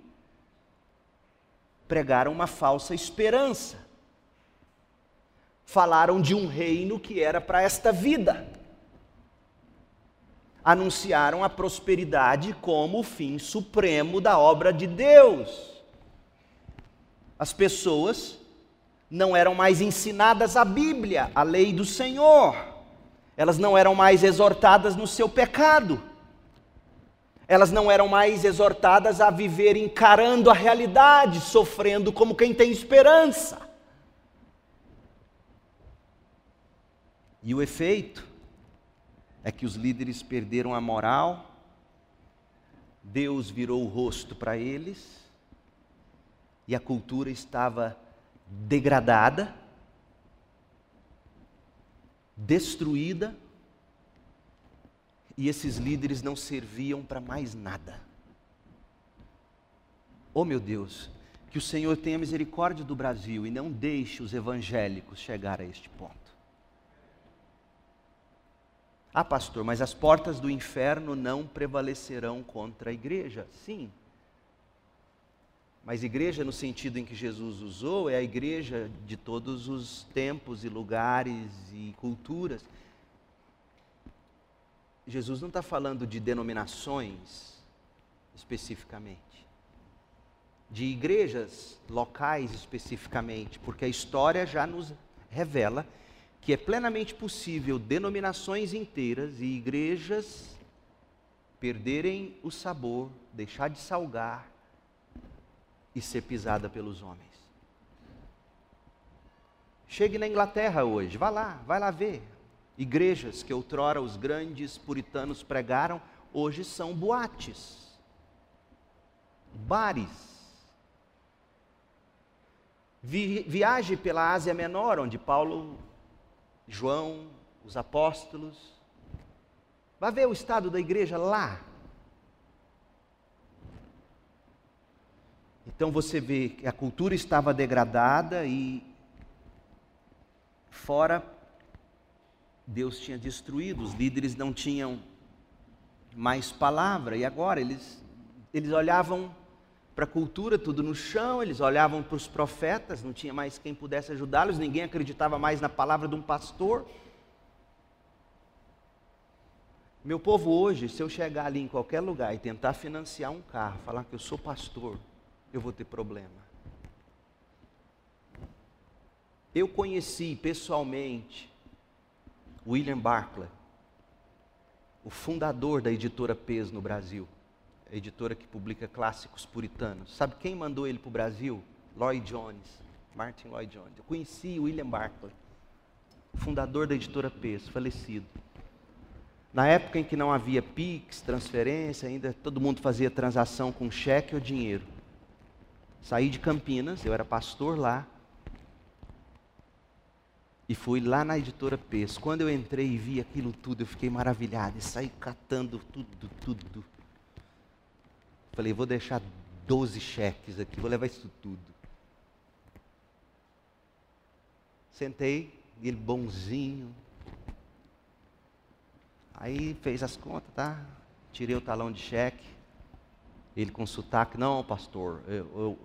Pregaram uma falsa esperança. Falaram de um reino que era para esta vida. Anunciaram a prosperidade como o fim supremo da obra de Deus. As pessoas não eram mais ensinadas a Bíblia, a lei do Senhor. Elas não eram mais exortadas no seu pecado. Elas não eram mais exortadas a viver encarando a realidade, sofrendo como quem tem esperança. E o efeito é que os líderes perderam a moral, Deus virou o rosto para eles, e a cultura estava degradada, destruída, e esses líderes não serviam para mais nada. Oh meu Deus, que o Senhor tenha misericórdia do Brasil e não deixe os evangélicos chegar a este ponto. Ah, pastor, mas as portas do inferno não prevalecerão contra a igreja? Sim, mas igreja, no sentido em que Jesus usou, é a igreja de todos os tempos e lugares e culturas. Jesus não está falando de denominações especificamente, de igrejas locais especificamente, porque a história já nos revela que é plenamente possível denominações inteiras e igrejas perderem o sabor, deixar de salgar e ser pisada pelos homens. Chegue na Inglaterra hoje, vá lá, vai lá ver. Igrejas que outrora os grandes puritanos pregaram, hoje são boates, bares. Vi, viaje pela Ásia Menor, onde Paulo, João, os apóstolos. Vá ver o estado da igreja lá. Então você vê que a cultura estava degradada e fora Deus tinha destruído, os líderes não tinham mais palavra e agora eles eles olhavam para a cultura, tudo no chão, eles olhavam para os profetas, não tinha mais quem pudesse ajudá-los, ninguém acreditava mais na palavra de um pastor. Meu povo, hoje, se eu chegar ali em qualquer lugar e tentar financiar um carro, falar que eu sou pastor, eu vou ter problema. Eu conheci pessoalmente William Barclay, o fundador da editora PES no Brasil editora que publica clássicos puritanos. Sabe quem mandou ele para o Brasil? Lloyd Jones, Martin Lloyd Jones. Eu conheci William Barclay, fundador da editora Pes, falecido. Na época em que não havia Pix, transferência, ainda todo mundo fazia transação com cheque ou dinheiro. Saí de Campinas, eu era pastor lá, e fui lá na editora Pes. Quando eu entrei e vi aquilo tudo, eu fiquei maravilhado e saí catando tudo, tudo. Falei, vou deixar 12 cheques aqui, vou levar isso tudo. Sentei, ele bonzinho. Aí fez as contas, tá? Tirei o talão de cheque. Ele com sotaque, não, pastor, eu, eu,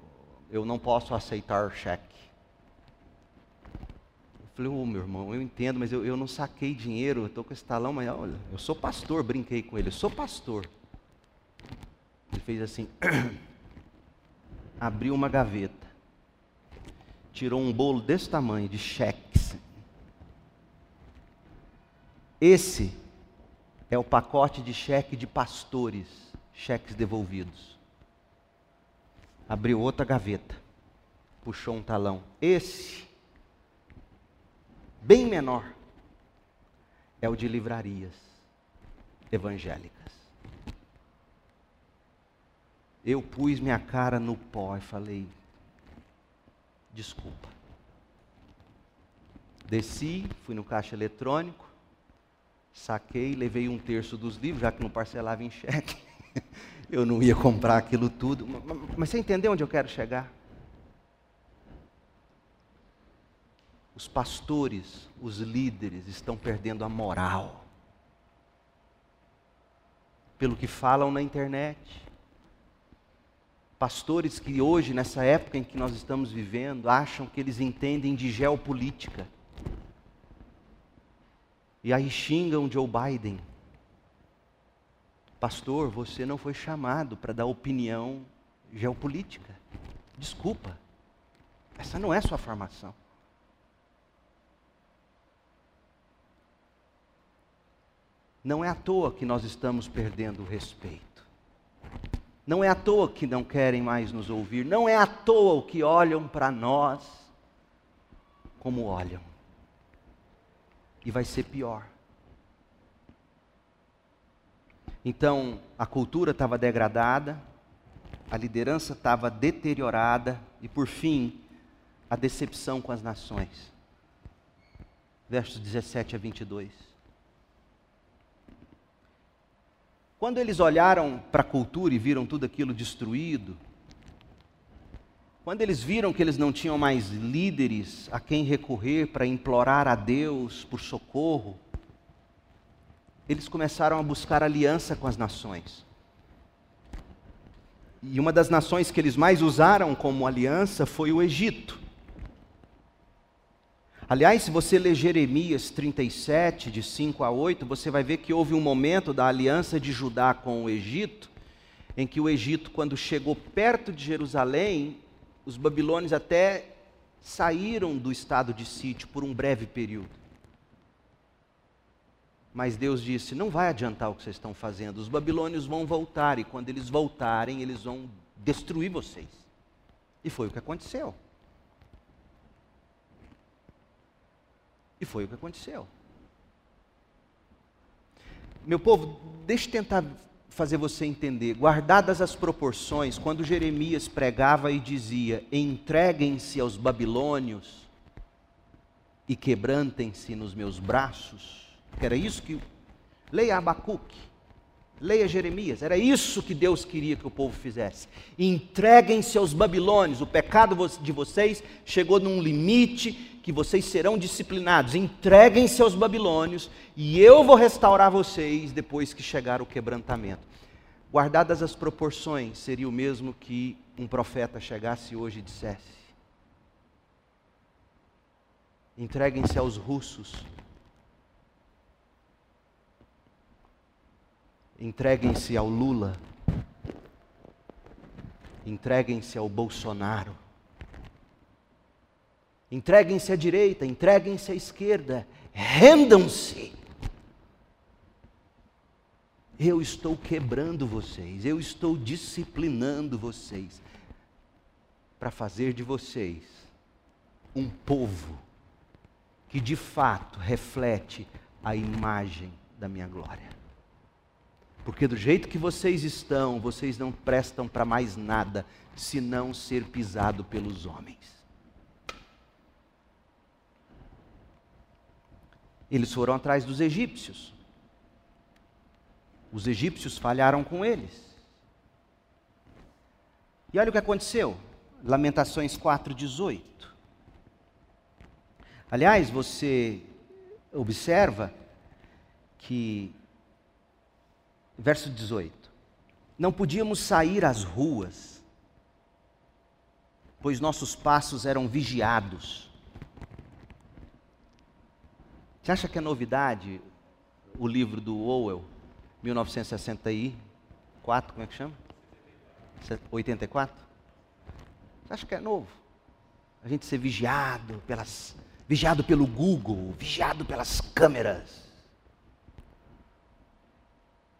eu não posso aceitar cheque. Falei, ô oh, meu irmão, eu entendo, mas eu, eu não saquei dinheiro, eu estou com esse talão, mas olha, eu sou pastor, brinquei com ele, eu sou pastor. Ele fez assim, abriu uma gaveta, tirou um bolo desse tamanho de cheques. Esse é o pacote de cheque de pastores, cheques devolvidos. Abriu outra gaveta, puxou um talão. Esse bem menor, é o de livrarias evangélicas. Eu pus minha cara no pó e falei: desculpa. Desci, fui no caixa eletrônico, saquei, levei um terço dos livros, já que não parcelava em cheque. Eu não ia comprar aquilo tudo. Mas você entendeu onde eu quero chegar? Os pastores, os líderes estão perdendo a moral. Pelo que falam na internet. Pastores que hoje, nessa época em que nós estamos vivendo, acham que eles entendem de geopolítica. E aí xingam Joe Biden. Pastor, você não foi chamado para dar opinião geopolítica. Desculpa. Essa não é sua formação. Não é à toa que nós estamos perdendo o respeito. Não é à toa que não querem mais nos ouvir. Não é à toa que olham para nós como olham. E vai ser pior. Então, a cultura estava degradada, a liderança estava deteriorada e, por fim, a decepção com as nações. Versos 17 a 22. Quando eles olharam para a cultura e viram tudo aquilo destruído, quando eles viram que eles não tinham mais líderes a quem recorrer para implorar a Deus por socorro, eles começaram a buscar aliança com as nações. E uma das nações que eles mais usaram como aliança foi o Egito. Aliás, se você ler Jeremias 37, de 5 a 8, você vai ver que houve um momento da aliança de Judá com o Egito, em que o Egito, quando chegou perto de Jerusalém, os babilônios até saíram do estado de sítio por um breve período. Mas Deus disse: não vai adiantar o que vocês estão fazendo, os babilônios vão voltar, e quando eles voltarem, eles vão destruir vocês. E foi o que aconteceu. E foi o que aconteceu. Meu povo, deixe eu tentar fazer você entender. Guardadas as proporções, quando Jeremias pregava e dizia: entreguem-se aos babilônios e quebrantem-se nos meus braços, era isso que. Leia Abacuque, leia Jeremias, era isso que Deus queria que o povo fizesse. Entreguem-se aos babilônios, o pecado de vocês chegou num limite que vocês serão disciplinados, entreguem-se aos babilônios, e eu vou restaurar vocês depois que chegar o quebrantamento. Guardadas as proporções, seria o mesmo que um profeta chegasse hoje e dissesse: entreguem-se aos russos. Entreguem-se ao Lula. Entreguem-se ao Bolsonaro. Entreguem-se à direita, entreguem-se à esquerda. Rendam-se. Eu estou quebrando vocês, eu estou disciplinando vocês para fazer de vocês um povo que de fato reflete a imagem da minha glória. Porque do jeito que vocês estão, vocês não prestam para mais nada senão ser pisado pelos homens. Eles foram atrás dos egípcios. Os egípcios falharam com eles. E olha o que aconteceu. Lamentações 4:18. Aliás, você observa que verso 18. Não podíamos sair às ruas, pois nossos passos eram vigiados. Você acha que é novidade o livro do Orwell, 1964, como é que chama? 84? Você acha que é novo? A gente ser vigiado pelas vigiado pelo Google, vigiado pelas câmeras.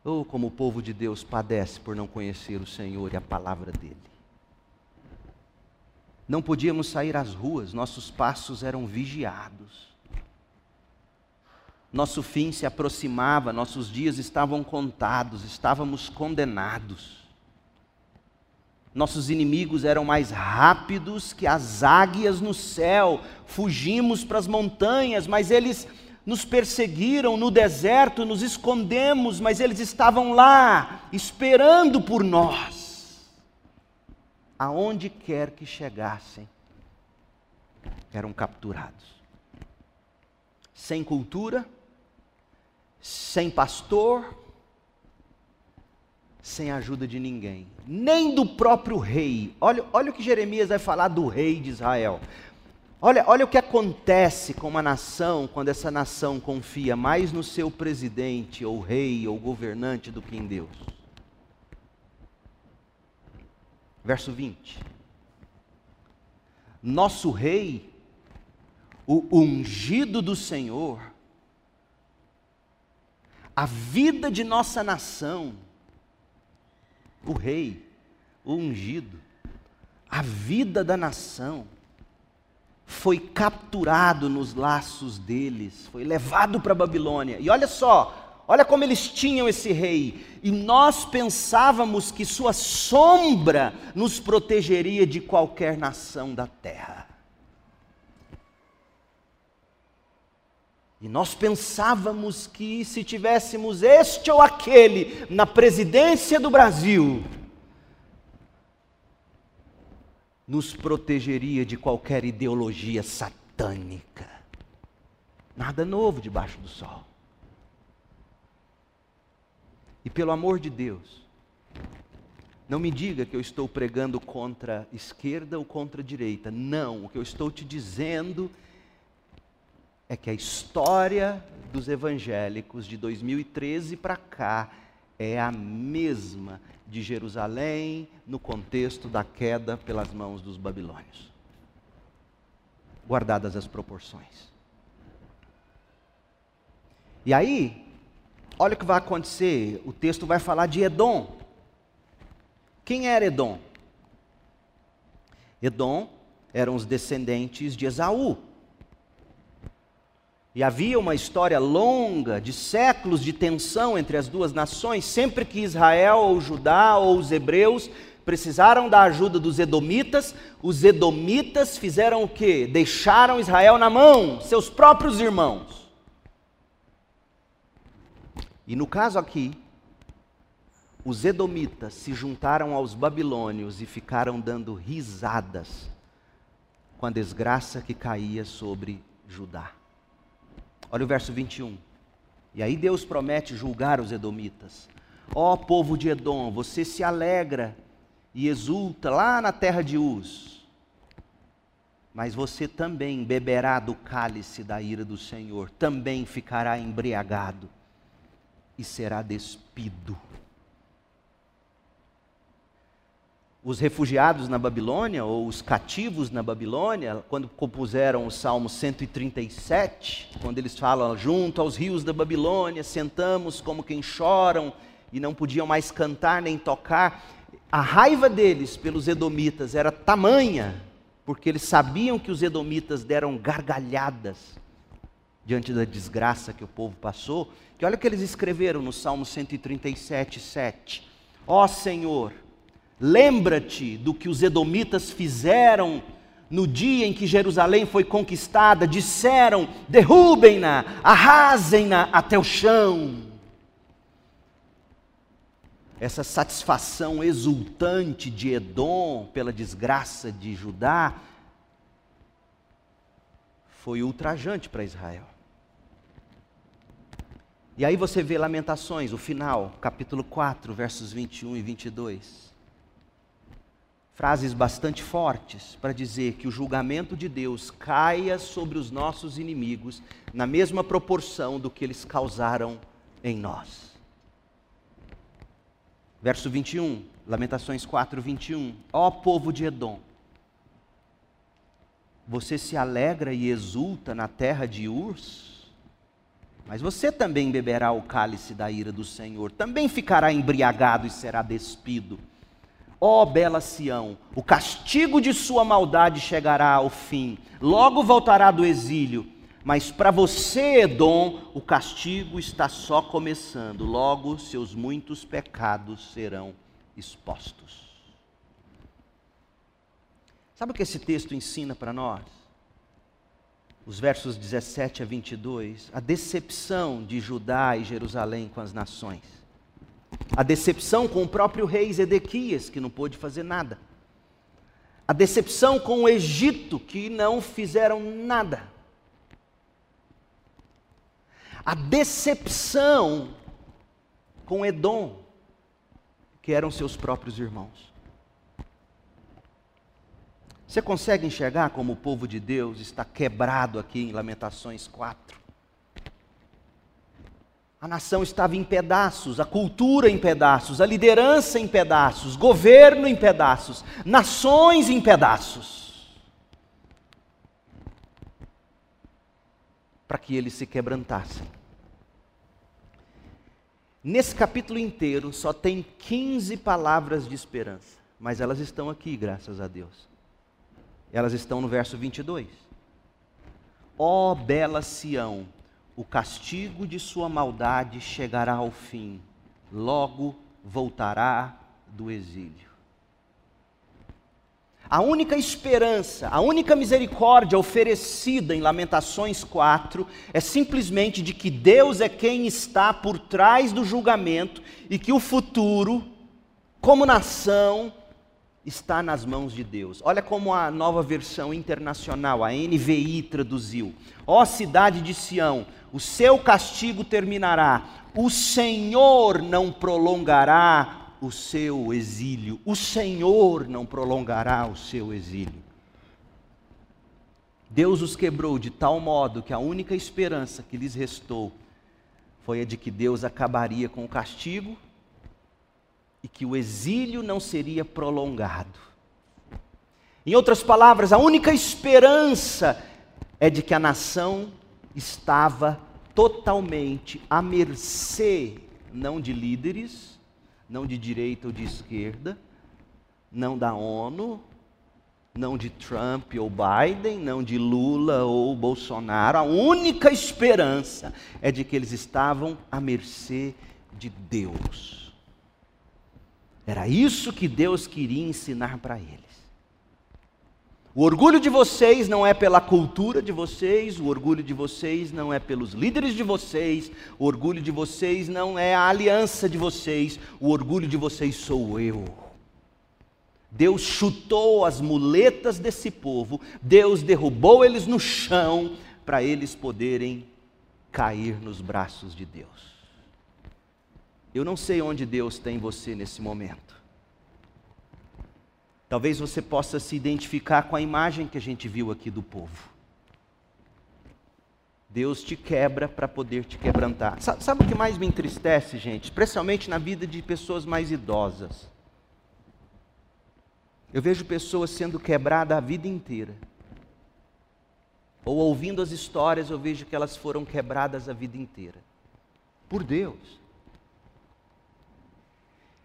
Ou oh, como o povo de Deus padece por não conhecer o Senhor e a palavra dele. Não podíamos sair às ruas, nossos passos eram vigiados. Nosso fim se aproximava, nossos dias estavam contados, estávamos condenados. Nossos inimigos eram mais rápidos que as águias no céu. Fugimos para as montanhas, mas eles nos perseguiram no deserto, nos escondemos, mas eles estavam lá, esperando por nós. Aonde quer que chegassem, eram capturados. Sem cultura, sem pastor, sem ajuda de ninguém, nem do próprio rei. Olha, olha o que Jeremias vai falar do rei de Israel. Olha, olha o que acontece com uma nação quando essa nação confia mais no seu presidente, ou rei, ou governante do que em Deus. Verso 20. Nosso rei, o ungido do Senhor, a vida de nossa nação, o rei, o ungido, a vida da nação, foi capturado nos laços deles, foi levado para Babilônia. E olha só, olha como eles tinham esse rei. E nós pensávamos que sua sombra nos protegeria de qualquer nação da terra. E nós pensávamos que se tivéssemos este ou aquele na presidência do Brasil, nos protegeria de qualquer ideologia satânica. Nada novo debaixo do sol. E pelo amor de Deus, não me diga que eu estou pregando contra esquerda ou contra direita. Não, o que eu estou te dizendo é que a história dos evangélicos de 2013 para cá é a mesma de Jerusalém no contexto da queda pelas mãos dos babilônios. Guardadas as proporções. E aí, olha o que vai acontecer. O texto vai falar de Edom. Quem era Edom? Edom eram os descendentes de Esaú. E havia uma história longa, de séculos de tensão entre as duas nações, sempre que Israel ou Judá ou os hebreus precisaram da ajuda dos edomitas, os edomitas fizeram o quê? Deixaram Israel na mão, seus próprios irmãos. E no caso aqui, os edomitas se juntaram aos babilônios e ficaram dando risadas com a desgraça que caía sobre Judá. Olha o verso 21. E aí Deus promete julgar os edomitas. Ó povo de Edom, você se alegra e exulta lá na terra de Uz. Mas você também beberá do cálice da ira do Senhor, também ficará embriagado. e será despido. Os refugiados na Babilônia, ou os cativos na Babilônia, quando compuseram o Salmo 137, quando eles falam, junto aos rios da Babilônia, sentamos como quem choram e não podiam mais cantar nem tocar, a raiva deles pelos edomitas era tamanha, porque eles sabiam que os edomitas deram gargalhadas diante da desgraça que o povo passou, que olha o que eles escreveram no Salmo 137, 7. Ó Senhor, lembra-te do que os edomitas fizeram no dia em que Jerusalém foi conquistada, disseram: derrubem-na, arrasem-na até o chão essa satisfação exultante de Edom pela desgraça de Judá, foi ultrajante para Israel. E aí você vê Lamentações, o final, capítulo 4, versos 21 e 22. Frases bastante fortes para dizer que o julgamento de Deus caia sobre os nossos inimigos na mesma proporção do que eles causaram em nós. Verso 21, Lamentações 4, 21. Ó povo de Edom, você se alegra e exulta na terra de Urs? Mas você também beberá o cálice da ira do Senhor, também ficará embriagado e será despido. Ó bela Sião, o castigo de sua maldade chegará ao fim, logo voltará do exílio mas para você, Edom, o castigo está só começando, logo seus muitos pecados serão expostos. Sabe o que esse texto ensina para nós? Os versos 17 a 22, a decepção de Judá e Jerusalém com as nações. A decepção com o próprio rei Zedequias, que não pôde fazer nada. A decepção com o Egito, que não fizeram nada a decepção com Edom, que eram seus próprios irmãos. Você consegue enxergar como o povo de Deus está quebrado aqui em Lamentações 4? A nação estava em pedaços, a cultura em pedaços, a liderança em pedaços, governo em pedaços, nações em pedaços. para que eles se quebrantassem. Nesse capítulo inteiro só tem 15 palavras de esperança, mas elas estão aqui, graças a Deus. Elas estão no verso 22. Ó oh, bela Sião, o castigo de sua maldade chegará ao fim, logo voltará do exílio. A única esperança, a única misericórdia oferecida em Lamentações 4 é simplesmente de que Deus é quem está por trás do julgamento e que o futuro, como nação, está nas mãos de Deus. Olha como a nova versão internacional, a NVI, traduziu: Ó cidade de Sião, o seu castigo terminará, o Senhor não prolongará o seu exílio. O Senhor não prolongará o seu exílio. Deus os quebrou de tal modo que a única esperança que lhes restou foi a de que Deus acabaria com o castigo e que o exílio não seria prolongado. Em outras palavras, a única esperança é de que a nação estava totalmente à mercê, não de líderes, não de direita ou de esquerda, não da ONU, não de Trump ou Biden, não de Lula ou Bolsonaro. A única esperança é de que eles estavam à mercê de Deus. Era isso que Deus queria ensinar para eles. O orgulho de vocês não é pela cultura de vocês, o orgulho de vocês não é pelos líderes de vocês, o orgulho de vocês não é a aliança de vocês, o orgulho de vocês sou eu. Deus chutou as muletas desse povo, Deus derrubou eles no chão para eles poderem cair nos braços de Deus. Eu não sei onde Deus tem você nesse momento. Talvez você possa se identificar com a imagem que a gente viu aqui do povo. Deus te quebra para poder te quebrantar. Sabe, sabe o que mais me entristece, gente? Especialmente na vida de pessoas mais idosas. Eu vejo pessoas sendo quebradas a vida inteira. Ou ouvindo as histórias, eu vejo que elas foram quebradas a vida inteira. Por Deus.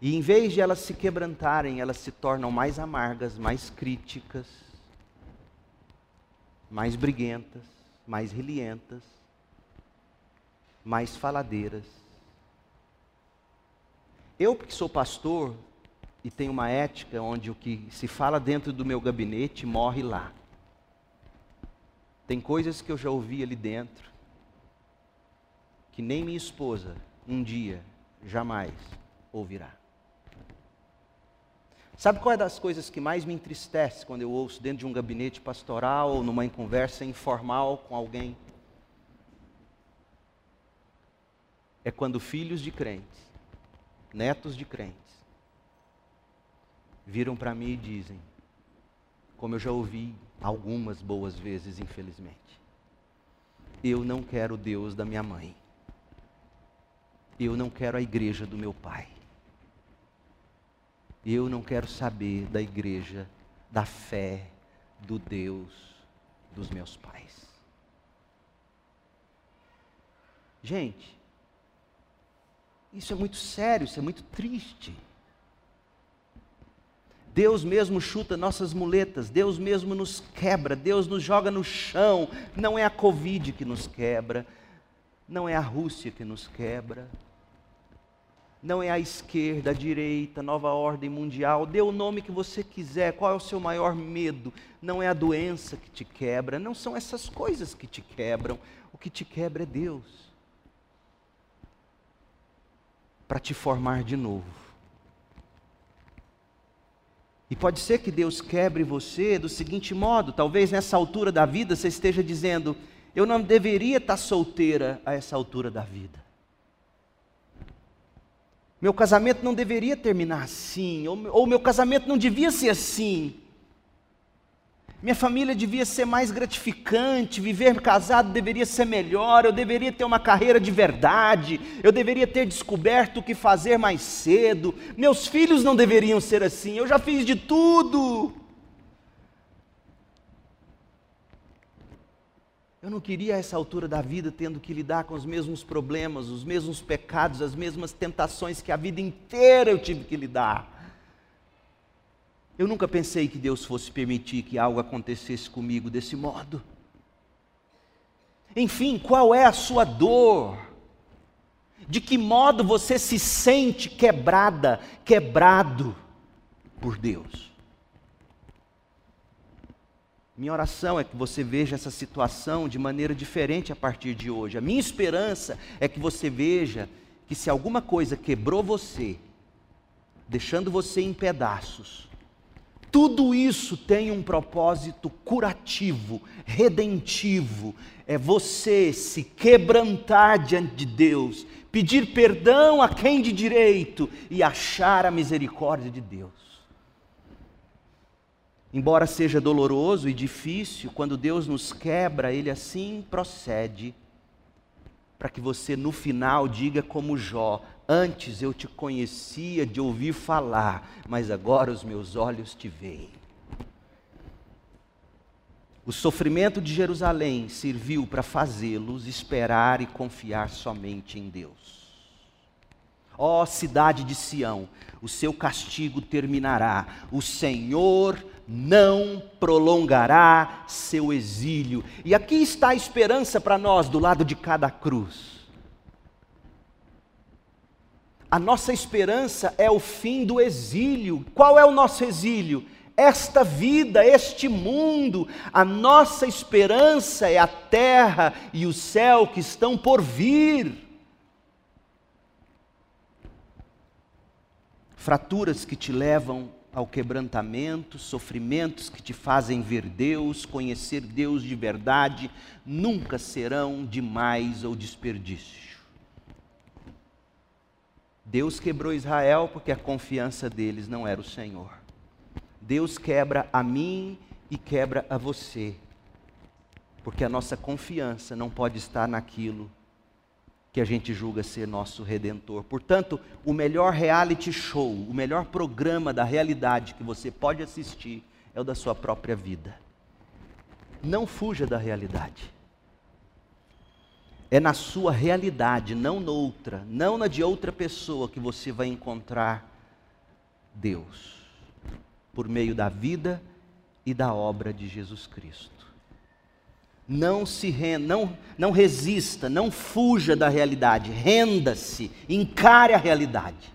E em vez de elas se quebrantarem, elas se tornam mais amargas, mais críticas, mais briguentas, mais relientas, mais faladeiras. Eu, que sou pastor e tenho uma ética onde o que se fala dentro do meu gabinete morre lá. Tem coisas que eu já ouvi ali dentro que nem minha esposa um dia jamais ouvirá. Sabe qual é das coisas que mais me entristece quando eu ouço dentro de um gabinete pastoral ou numa conversa informal com alguém? É quando filhos de crentes, netos de crentes, viram para mim e dizem, como eu já ouvi algumas boas vezes, infelizmente: Eu não quero Deus da minha mãe. Eu não quero a igreja do meu pai. Eu não quero saber da igreja, da fé, do Deus dos meus pais. Gente, isso é muito sério, isso é muito triste. Deus mesmo chuta nossas muletas, Deus mesmo nos quebra, Deus nos joga no chão. Não é a Covid que nos quebra, não é a Rússia que nos quebra, não é a esquerda, a direita, nova ordem mundial, dê o nome que você quiser, qual é o seu maior medo? Não é a doença que te quebra, não são essas coisas que te quebram, o que te quebra é Deus. Para te formar de novo. E pode ser que Deus quebre você do seguinte modo: talvez nessa altura da vida você esteja dizendo, eu não deveria estar solteira a essa altura da vida. Meu casamento não deveria terminar assim, ou, meu casamento não devia ser assim. Minha família devia ser mais gratificante, viver casado deveria ser melhor, eu deveria ter uma carreira de verdade, eu deveria ter descoberto o que fazer mais cedo, meus filhos não deveriam ser assim, eu já fiz de tudo. Eu não queria a essa altura da vida tendo que lidar com os mesmos problemas, os mesmos pecados, as mesmas tentações que a vida inteira eu tive que lidar. Eu nunca pensei que Deus fosse permitir que algo acontecesse comigo desse modo. Enfim, qual é a sua dor? De que modo você se sente quebrada, quebrado por Deus? Minha oração é que você veja essa situação de maneira diferente a partir de hoje. A minha esperança é que você veja que se alguma coisa quebrou você, deixando você em pedaços, tudo isso tem um propósito curativo, redentivo. É você se quebrantar diante de Deus, pedir perdão a quem de direito e achar a misericórdia de Deus. Embora seja doloroso e difícil, quando Deus nos quebra, Ele assim procede, para que você no final diga como Jó: Antes eu te conhecia de ouvir falar, mas agora os meus olhos te veem. O sofrimento de Jerusalém serviu para fazê-los esperar e confiar somente em Deus. Ó cidade de Sião, o seu castigo terminará, o Senhor não prolongará seu exílio. E aqui está a esperança para nós do lado de cada cruz. A nossa esperança é o fim do exílio. Qual é o nosso exílio? Esta vida, este mundo. A nossa esperança é a terra e o céu que estão por vir. Fraturas que te levam ao quebrantamento, sofrimentos que te fazem ver Deus, conhecer Deus de verdade, nunca serão demais ou desperdício. Deus quebrou Israel porque a confiança deles não era o Senhor. Deus quebra a mim e quebra a você, Porque a nossa confiança não pode estar naquilo que a gente julga ser nosso redentor. Portanto, o melhor reality show, o melhor programa da realidade que você pode assistir é o da sua própria vida. Não fuja da realidade. É na sua realidade, não noutra, não na de outra pessoa que você vai encontrar Deus, por meio da vida e da obra de Jesus Cristo. Não se não, não resista, não fuja da realidade, renda-se, encare a realidade.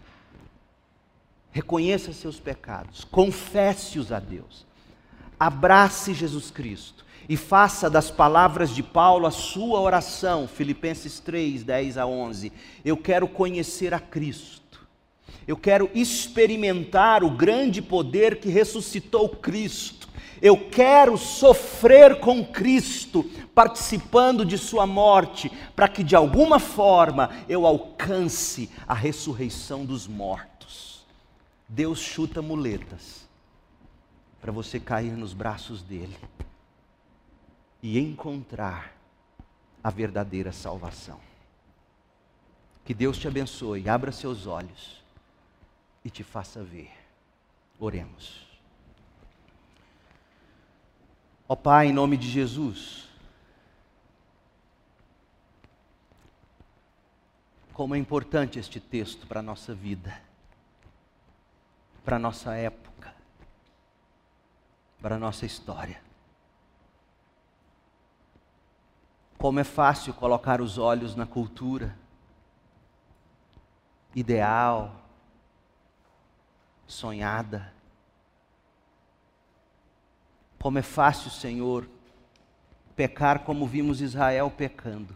Reconheça seus pecados, confesse-os a Deus. Abrace Jesus Cristo e faça das palavras de Paulo a sua oração, Filipenses 3, 10 a 11. Eu quero conhecer a Cristo, eu quero experimentar o grande poder que ressuscitou Cristo, eu quero sofrer com Cristo, participando de Sua morte, para que de alguma forma eu alcance a ressurreição dos mortos. Deus chuta muletas para você cair nos braços dele e encontrar a verdadeira salvação. Que Deus te abençoe, abra seus olhos e te faça ver. Oremos. Ó Pai, em nome de Jesus, como é importante este texto para a nossa vida, para a nossa época, para a nossa história. Como é fácil colocar os olhos na cultura ideal, sonhada. Como é fácil, Senhor, pecar como vimos Israel pecando,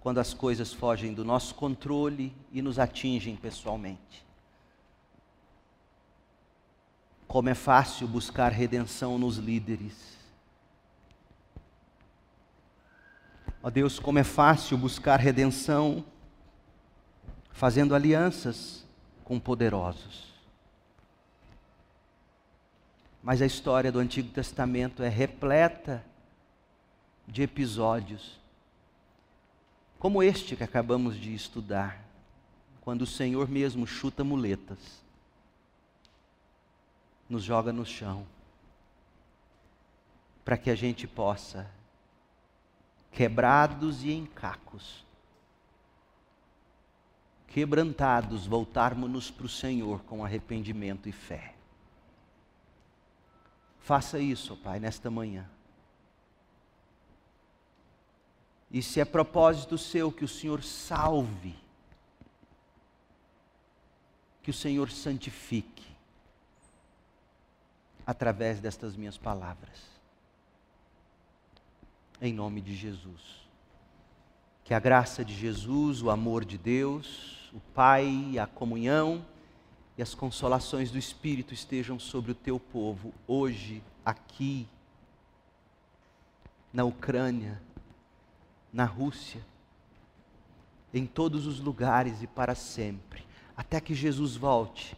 quando as coisas fogem do nosso controle e nos atingem pessoalmente. Como é fácil buscar redenção nos líderes Ó Deus, como é fácil buscar redenção fazendo alianças com poderosos. Mas a história do Antigo Testamento é repleta de episódios como este que acabamos de estudar, quando o Senhor mesmo chuta muletas, nos joga no chão, para que a gente possa quebrados e em cacos, quebrantados, voltarmos-nos para o Senhor com arrependimento e fé. Faça isso, Pai, nesta manhã. E se é propósito seu que o Senhor salve, que o Senhor santifique, através destas minhas palavras em nome de Jesus. Que a graça de Jesus, o amor de Deus, o Pai, a comunhão e as consolações do Espírito estejam sobre o teu povo, hoje, aqui, na Ucrânia, na Rússia, em todos os lugares e para sempre, até que Jesus volte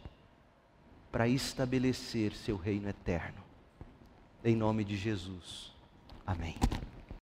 para estabelecer seu reino eterno. Em nome de Jesus. Amém.